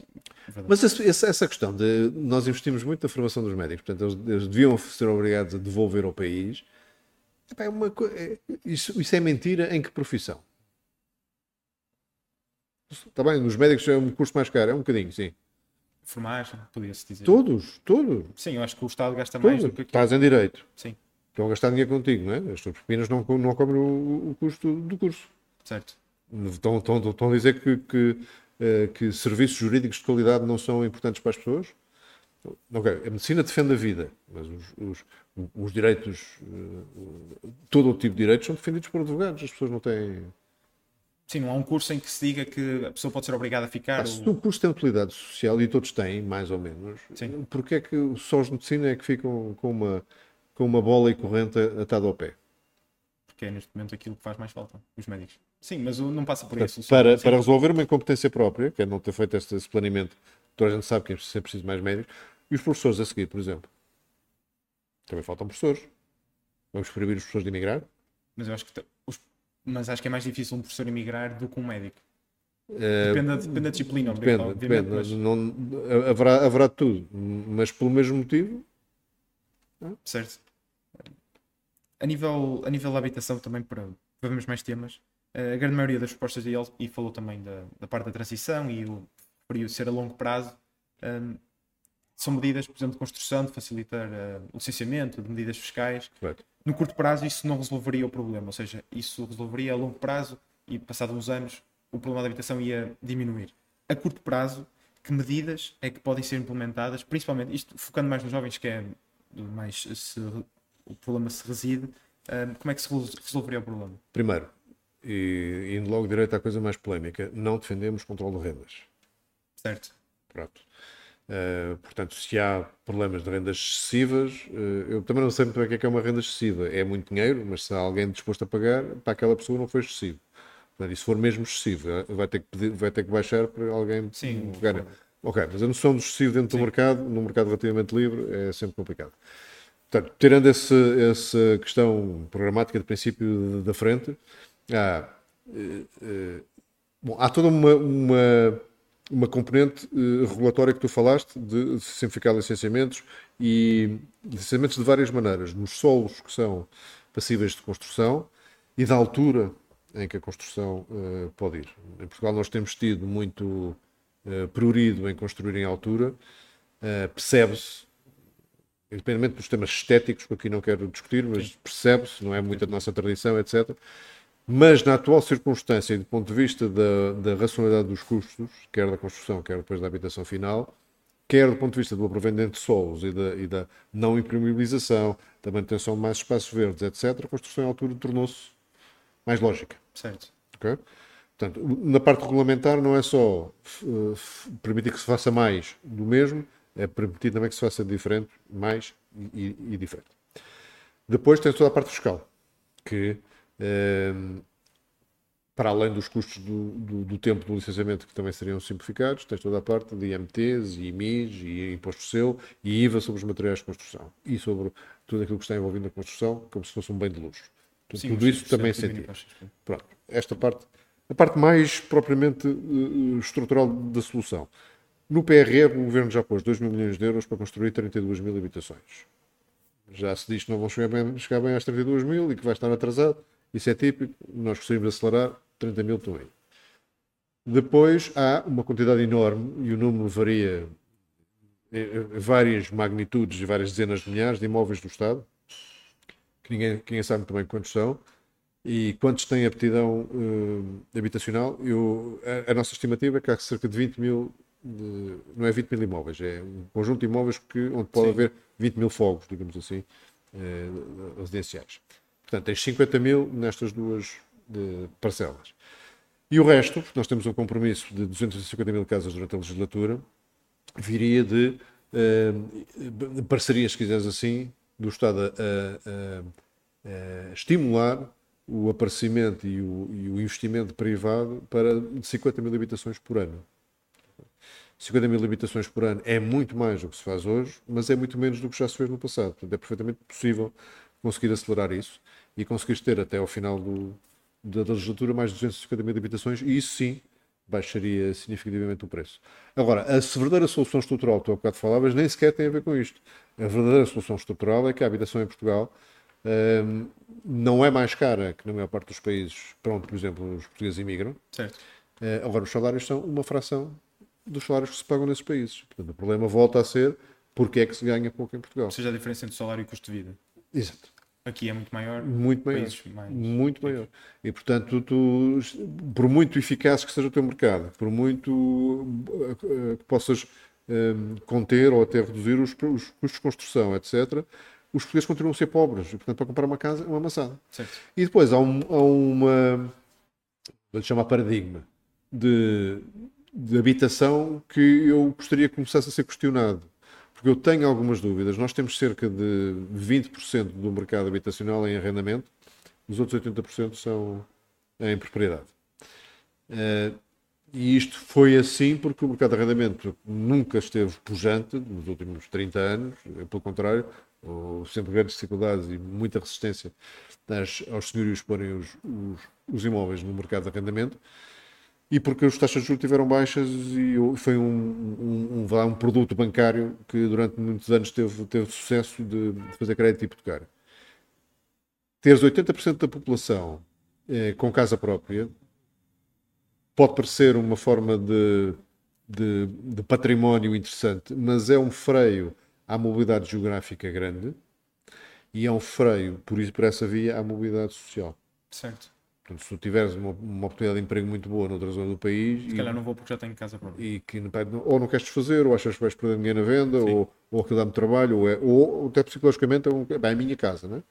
É Mas essa, essa, questão de nós investimos muito na formação dos médicos, portanto, eles, eles deviam ser obrigados a devolver ao país. é uma, é, isso, isso é mentira em que profissão? Está bem, nos médicos é um curso mais caro, é um bocadinho, sim.
Formagem, podia-se dizer.
Todos, todos.
Sim, eu acho que o Estado gasta todos. mais do que.
Estás em direito.
Sim.
Estão a gastar dinheiro contigo, não é? As tuas propinas não, não cobrem o, o, custo do curso.
Certo.
Estão, estão, estão a dizer que, que que serviços jurídicos de qualidade não são importantes para as pessoas? Okay, a medicina defende a vida, mas os, os, os direitos, eh, todo o tipo de direitos são defendidos por advogados. As pessoas não têm.
Sim, não há um curso em que se diga que a pessoa pode ser obrigada a ficar.
Ah, se o curso tem utilidade social, e todos têm, mais ou menos, Sim. porque é que só os de medicina é que ficam com uma, com uma bola e corrente atada ao pé?
Porque é neste momento aquilo que faz mais falta, os médicos. Sim, mas não passa por isso.
Para, para resolver uma incompetência própria, que é não ter feito esse planeamento, toda a gente sabe que é sempre preciso mais médicos, e os professores a seguir, por exemplo. Também faltam professores. Vamos proibir os professores de emigrar?
Mas eu acho que, os, mas acho que é mais difícil um professor emigrar do que um médico. Uh, depende, depende da disciplina,
depende, depende mas... não, haverá, haverá tudo, mas pelo mesmo motivo.
Certo. A nível, a nível da habitação, também para, para vermos mais temas, a grande maioria das propostas dele, e falou também da, da parte da transição e o período ser a longo prazo, um, são medidas, por exemplo, de construção, de facilitar uh, o licenciamento, de medidas fiscais.
Correto.
No curto prazo, isso não resolveria o problema, ou seja, isso resolveria a longo prazo e, passados uns anos, o problema da habitação ia diminuir. A curto prazo, que medidas é que podem ser implementadas, principalmente, isto focando mais nos jovens, que é mais se o problema se reside, um, como é que se resolveria o problema?
Primeiro, e indo logo direito à coisa mais polémica, não defendemos controle de rendas.
Certo.
Pronto. Uh, portanto, se há problemas de rendas excessivas, uh, eu também não sei muito bem o que é, que é uma renda excessiva. É muito dinheiro, mas se há alguém disposto a pagar, para aquela pessoa não foi excessivo. Portanto, e se for mesmo excessivo, eh, vai ter que, pedir, vai ter que baixar para alguém
Sim,
pagar. Ok, mas a noção do excessivo dentro Sim. do mercado, num mercado relativamente livre, é sempre complicado. Portanto, tirando esse, essa questão programática de princípio da frente, há, uh, uh, bom, há toda uma, uma, uma componente uh, regulatória que tu falaste de, de simplificar licenciamentos e licenciamentos de várias maneiras, nos solos que são passíveis de construção e da altura em que a construção pode ir. Em Portugal nós temos tido muito uh, priorido em construir em altura, percebe-se independentemente dos temas estéticos, que aqui não quero discutir, mas percebe-se, não é muito a nossa tradição, etc. Mas na atual circunstância e do ponto de vista da, da racionalidade dos custos, quer da construção, quer depois da habitação final, quer do ponto de vista do aproveitamento de solos e da, e da não impermeabilização, da manutenção de mais espaços verdes, etc., a construção em altura tornou-se mais lógica.
Certo.
Okay? Portanto, na parte regulamentar não é só uh, permitir que se faça mais do mesmo, é permitir também que se faça diferente, mais e, e diferente. Depois tem toda a parte fiscal, que para além dos custos do, do, do, tempo do licenciamento que também seriam simplificados, tens toda a parte de IMTs, e IMIs, e imposto seu, e IVA sobre os materiais de construção, e sobre tudo aquilo que está envolvido na construção, como se fosse um bem de luxo. Sim, tudo isso também é sentido. Pronto, esta parte, a parte mais propriamente uh, estrutural da solução. No PRR, o Governo já pôs 2 mil milhões de euros para construir 32 mil habitações. Já se diz que não vão chegar bem, chegar bem às 32 mil e que vai estar atrasado. Isso é típico. Nós de acelerar 30 mil estão aí. Depois há uma quantidade enorme, e o número varia em várias magnitudes e várias dezenas de milhares de imóveis do Estado, que ninguém, ninguém sabe muito bem quantos são, e quantos têm aptidão uh, habitacional. Eu, a, a, nossa estimativa é que há cerca de 20 mil, de, não é 20 mil imóveis, é um conjunto de imóveis que, onde pode Sim. haver 20 mil fogos, digamos assim, uh, residenciais. Portanto, tens 50 mil nestas duas de parcelas. E o resto, nós temos um compromisso de 250 mil casas durante a legislatura, viria de, uh, de parcerias, se quiseres assim, do Estado a, a, a estimular o aparecimento e o, e o, investimento privado para 50 mil habitações por ano. 50 mil habitações por ano é muito mais do que se faz hoje, mas é muito menos do que já se fez no passado. Portanto, é perfeitamente possível conseguir acelerar isso e conseguir ter até ao final do, da, legislatura mais de 250 mil habitações e isso sim baixaria significativamente o preço. Agora, a verdadeira solução estrutural que tu há bocado falavas nem sequer tem a ver com isto. A verdadeira solução estrutural é que a habitação em Portugal um, não é mais cara que na maior parte dos países para onde, por exemplo, os portugueses imigram.
Certo.
Uh, agora, os salários são uma fração dos salários que se pagam nesses países. Portanto, o problema volta a ser porque é que se ganha pouco em Portugal. Ou
seja, a diferença entre salário e custo de vida.
Exato.
Aqui é muito maior.
Muito maior. Mais... Muito maior. E, portanto, tu, por muito eficaz que seja o teu mercado, por muito eh, que possas um, eh, conter ou até reduzir os, os, custos de construção, etc., os portugueses continuam a ser pobres. E, portanto, para comprar uma casa é uma maçada.
Certo.
E depois há, um, há uma. Vou chamar paradigma de, de habitação que eu gostaria que começasse a ser questionado porque eu tenho algumas dúvidas. Nós temos cerca de 20% do mercado habitacional em arrendamento, os outros 80% são em propriedade. Uh, e isto foi assim porque o mercado de arrendamento nunca esteve pujante nos últimos 30 anos, pelo contrário, sempre grandes dificuldades e muita resistência aos senhorios porem os, os, os imóveis no mercado de arrendamento e porque as taxas de juros tiveram baixas e foi um, um, um, um produto bancário que durante muitos anos teve, teve sucesso de fazer crédito hipotecário. Teres 80% da população eh, com casa própria pode parecer uma forma de, de, de património interessante, mas é um freio à mobilidade geográfica grande e é um freio, por, isso, por essa via, à mobilidade social.
Certo.
Portanto, se tu tiveres uma, uma, oportunidade de emprego muito boa noutra zona do país.
Se calhar não vou porque já tenho casa própria.
E que ou não queres desfazer, ou achas que vais perder dinheiro na venda, ou, ou aquilo dá-me trabalho, ou, é, ou até psicologicamente é, um, é a minha casa, não é?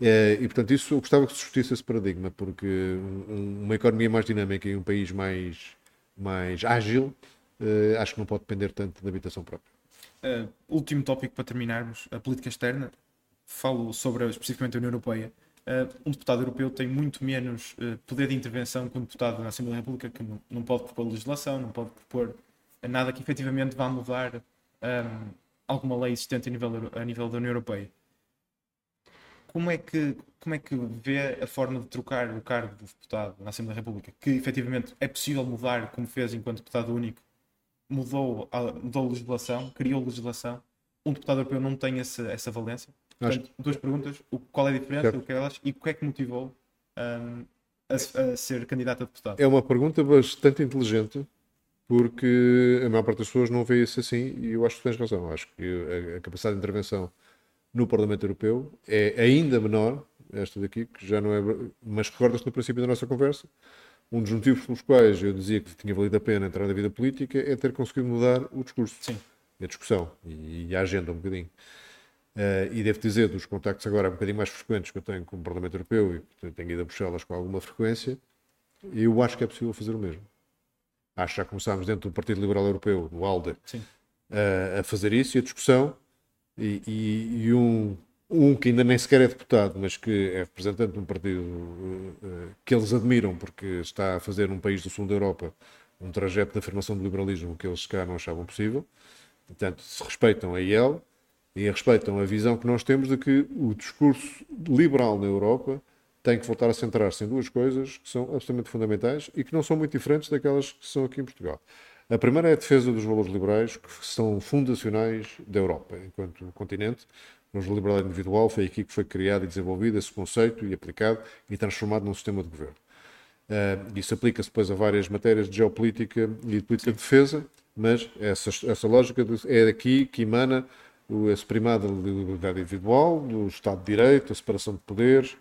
é? e portanto, isso eu gostava que se discutisse esse paradigma, porque uma economia mais dinâmica e um país mais, mais ágil, uh, acho que não pode depender tanto da habitação própria.
Uh, último tópico para terminarmos: a política externa. Falo sobre especificamente a União Europeia um deputado europeu tem muito menos uh, poder de intervenção que um deputado na Assembleia da República que não, pode propor legislação, não pode propor nada que efetivamente vá mudar um, ehm, alguma lei existente a nível, a nível da União Europeia. Como é, que, como é que vê a forma de trocar o cargo de deputado na Assembleia da República? Que efetivamente é possível mudar, como fez enquanto deputado único, mudou mudou legislação, criou legislação. Um deputado europeu não tem essa, essa valência? Portanto, duas perguntas. O, qual é a diferença, o que é elas e o que é que motivou um, a, a, ser candidato a deputado?
É uma pergunta bastante inteligente, porque a maior parte das pessoas não vê isso assim e eu acho que tens razão. Acho que a, capacidade de intervenção no Parlamento Europeu é ainda menor, esta daqui, que já não é. Mas recordas-te no princípio da nossa conversa? Um dos motivos pelos quais eu dizia que tinha valido a pena entrar na vida política é ter conseguido mudar o discurso,
Sim.
a discussão e a agenda um bocadinho. Uh, e devo dizer, dos contactos agora um bocadinho mais frequentes que eu tenho com o Parlamento Europeu e tenho ido a Bruxelas com alguma frequência, eu acho que é possível fazer o mesmo. Acho que já começámos dentro do Partido Liberal Europeu, do ALDE, uh, a fazer isso e a discussão. E, e, e, um, um que ainda nem sequer é deputado, mas que é representante de um partido uh, que eles admiram porque está a fazer num país do sul da Europa um trajeto de afirmação do liberalismo que eles cá não achavam possível. Portanto, se respeitam a ele e respeitam a visão que nós temos de que o discurso liberal na Europa tem que voltar a centrar-se em duas coisas que são absolutamente fundamentais e que não são muito diferentes daquelas que são aqui em Portugal. A primeira é a defesa dos valores liberais que são fundacionais da Europa, enquanto continente. O liberal individual foi aqui que foi criado e desenvolvido esse conceito e aplicado e transformado num sistema de governo. Uh, isso aplica-se depois a várias matérias de geopolítica e de política de defesa, mas essa, essa lógica é daqui que emana esse primado da liberdade individual, do Estado de Direito, a separação de poderes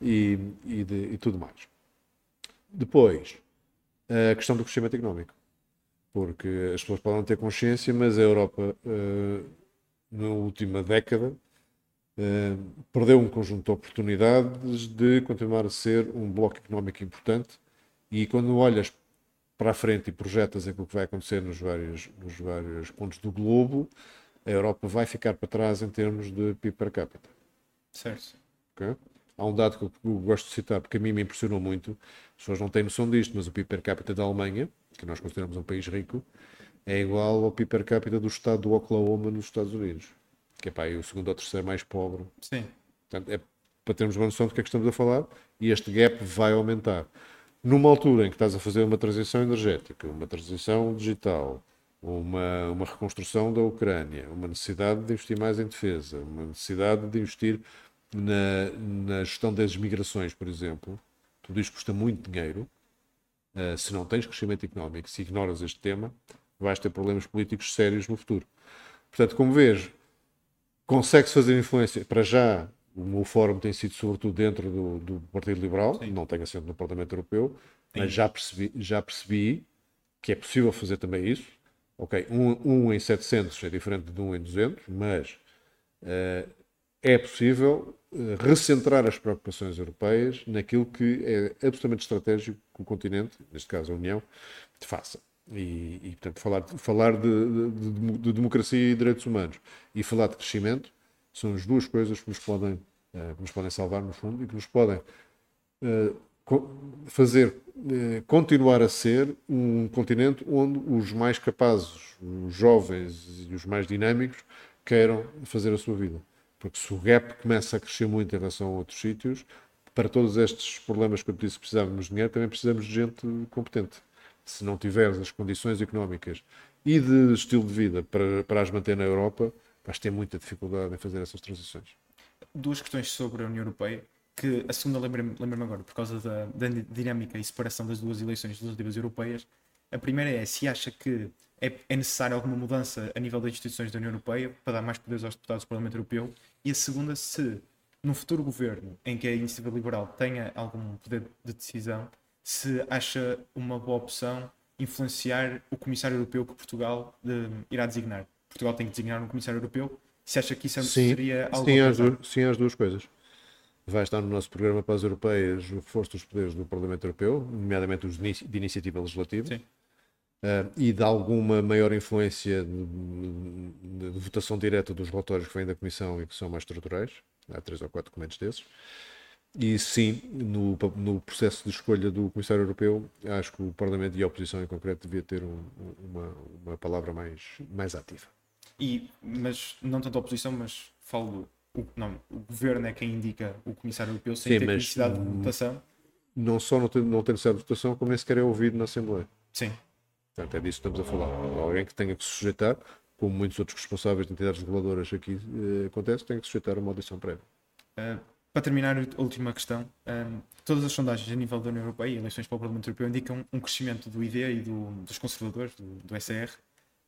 e, e, de, e tudo mais. Depois, a questão do crescimento económico. Porque as pessoas podem ter consciência, mas a Europa, uh, na última década, uh, perdeu um conjunto de oportunidades de continuar a ser um bloco económico importante. E quando olhas para a frente e projetas aquilo que vai acontecer nos vários, nos vários pontos do globo, a Europa vai ficar para trás em termos de PIB per capita.
Certo.
Okay? Há um dado que eu gosto de citar porque a mim me impressionou muito. As pessoas não têm noção disto, mas o PIB per capita da Alemanha, que nós consideramos um país rico, é igual ao PIB per capita do estado do Oklahoma nos Estados Unidos, que é pá, é o segundo ou terceiro mais pobre.
Sim.
Portanto, é para termos uma noção do que é que estamos a falar e este gap vai aumentar numa altura em que estás a fazer uma transição energética, uma transição digital, uma, uma reconstrução da Ucrânia, uma necessidade de investir mais em defesa, uma necessidade de investir na, na gestão das migrações, por exemplo, tudo isto custa muito dinheiro. Uh, se não tens crescimento económico, se ignoras este tema, vais ter problemas políticos sérios no futuro. Portanto, como vês, consegue-se fazer influência. Para já, o meu fórum tem sido sobretudo dentro do, do Partido Liberal, Sim. não tenho assento no Parlamento Europeu, Sim. mas já percebi, já percebi que é possível fazer também isso. Ok, um, um em 700 é diferente de um em 200, mas uh, é possível uh, recentrar as preocupações europeias naquilo que é absolutamente estratégico que o continente, neste caso a União, faça. E, e portanto, falar, falar de, de, de, de democracia e direitos humanos e falar de crescimento são as duas coisas que nos podem, uh, que nos podem salvar, no fundo, e que nos podem fazer uh, continuar a ser um continente onde os mais capazes, os jovens e os mais dinâmicos queiram fazer a sua vida. Porque se o gap começa a crescer muito em relação a outros sítios, para todos estes problemas que eu disse precisávamos de dinheiro, também precisamos de gente competente. Se não tiveres as condições económicas e de estilo de vida para, para as manter na Europa, vais ter muita dificuldade em fazer essas transições.
Duas questões sobre a União Europeia, que a segunda lembra-me lembra agora, por causa da, da, dinâmica e separação das duas eleições legislativas europeias. A primeira é se acha que é, é necessária alguma mudança a nível das instituições da União Europeia para dar mais poderes aos deputados do Parlamento Europeu. E a segunda, se num futuro governo em que a iniciativa liberal tenha algum poder de decisão, se acha uma boa opção influenciar o comissário europeu que Portugal de, irá designar. Portugal tem que designar um comissário europeu. Se acha que isso sim, seria algo.
Sim, as duas coisas. Vai estar no nosso programa para as europeias o reforço dos poderes do Parlamento Europeu, nomeadamente os de iniciativa legislativa. Sim. Uh, e de alguma maior influência de, de, de, votação direta dos relatórios que vêm da Comissão e que são mais estruturais. Há três ou quatro documentos desses. E sim, no, no processo de escolha do Comissário Europeu, acho que o Parlamento e a oposição em concreto devia ter um, uma, uma palavra mais, mais ativa.
E, mas não tanto a oposição, mas falo o, não, o governo é quem indica o comissário europeu sem Sim, ter necessidade de votação.
Não só não tem, não tem necessidade de votação, como nem sequer é ouvido na Assembleia.
Sim.
Portanto, é disso que estamos a falar. Alguém que tenha que se sujeitar, como muitos outros responsáveis de entidades reguladoras aqui eh, acontece, tem que se sujeitar a uma audição prévia.
Uh, para terminar, a última questão. Um, todas as sondagens a nível da União Europeia e eleições para o Parlamento Europeu indicam um crescimento do ID e do, dos conservadores, do, do SR,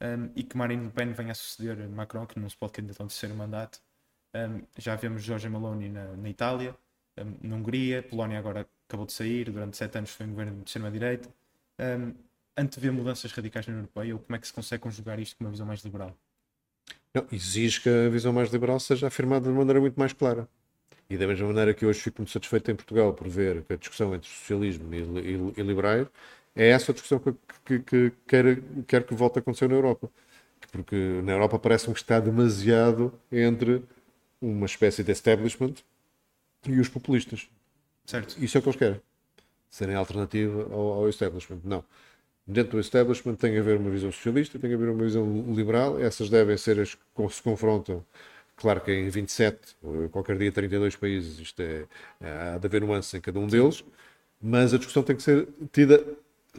um, e que Marine Le Pen venha a suceder Macron, que não se pode candidatar ao terceiro mandato. Um, já vemos Jorge Maloney na, na Itália, um, na Hungria, Polónia agora acabou de sair, durante sete anos foi um governo de extrema-direita. Um, antevê mudanças radicais na União Europeia ou como é que se consegue conjugar isto com uma visão mais liberal?
Não, exige que a visão mais liberal seja afirmada de maneira muito mais clara. E da mesma maneira que hoje fico muito satisfeito em Portugal por ver que a discussão entre socialismo e, e, e liberais é essa a discussão que, que, que quer, quer que volte a acontecer na Europa. Porque na Europa parece-me que está demasiado entre uma espécie de establishment e os populistas.
Certo.
Isso é o que eles querem. Serem alternativa ao, ao establishment. Não. Dentro do establishment tem a haver uma visão socialista, tem a haver uma visão liberal. Essas devem ser as que se confrontam. Claro que em 27, qualquer dia 32 países, isto é, há de haver nuances em cada um deles, mas a discussão tem que ser tida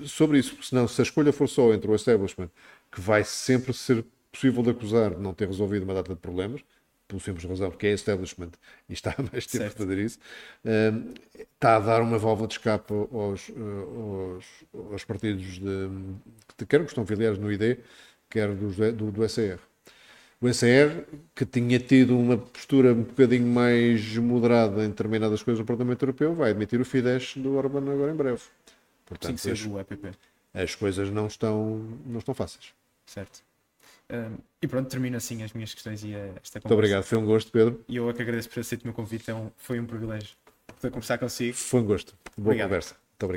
sobre isso, porque senão, se a escolha for só entre o establishment, que vai sempre ser possível de acusar de não ter resolvido uma data de problemas, por simples razão, porque é establishment e está há mais tempo a fazer isso, um, está a dar uma válvula de escape aos, aos, aos partidos de, de, quer que estão filiados no ID, quer dos, do, do SR. O SR, que tinha tido uma postura um bocadinho mais moderada em determinadas coisas no Parlamento Europeu, vai admitir o Fidesz do Orban agora em breve.
Portanto, Sim, as, o EPP.
as coisas não estão, não estão fáceis.
Certo. Um, e pronto, termino assim as minhas questões e esta conversa.
Muito obrigado, foi um gosto, Pedro.
E eu é que agradeço por aceitar o meu convite, então foi um privilégio poder conversar consigo.
Foi um gosto. Boa obrigado. conversa.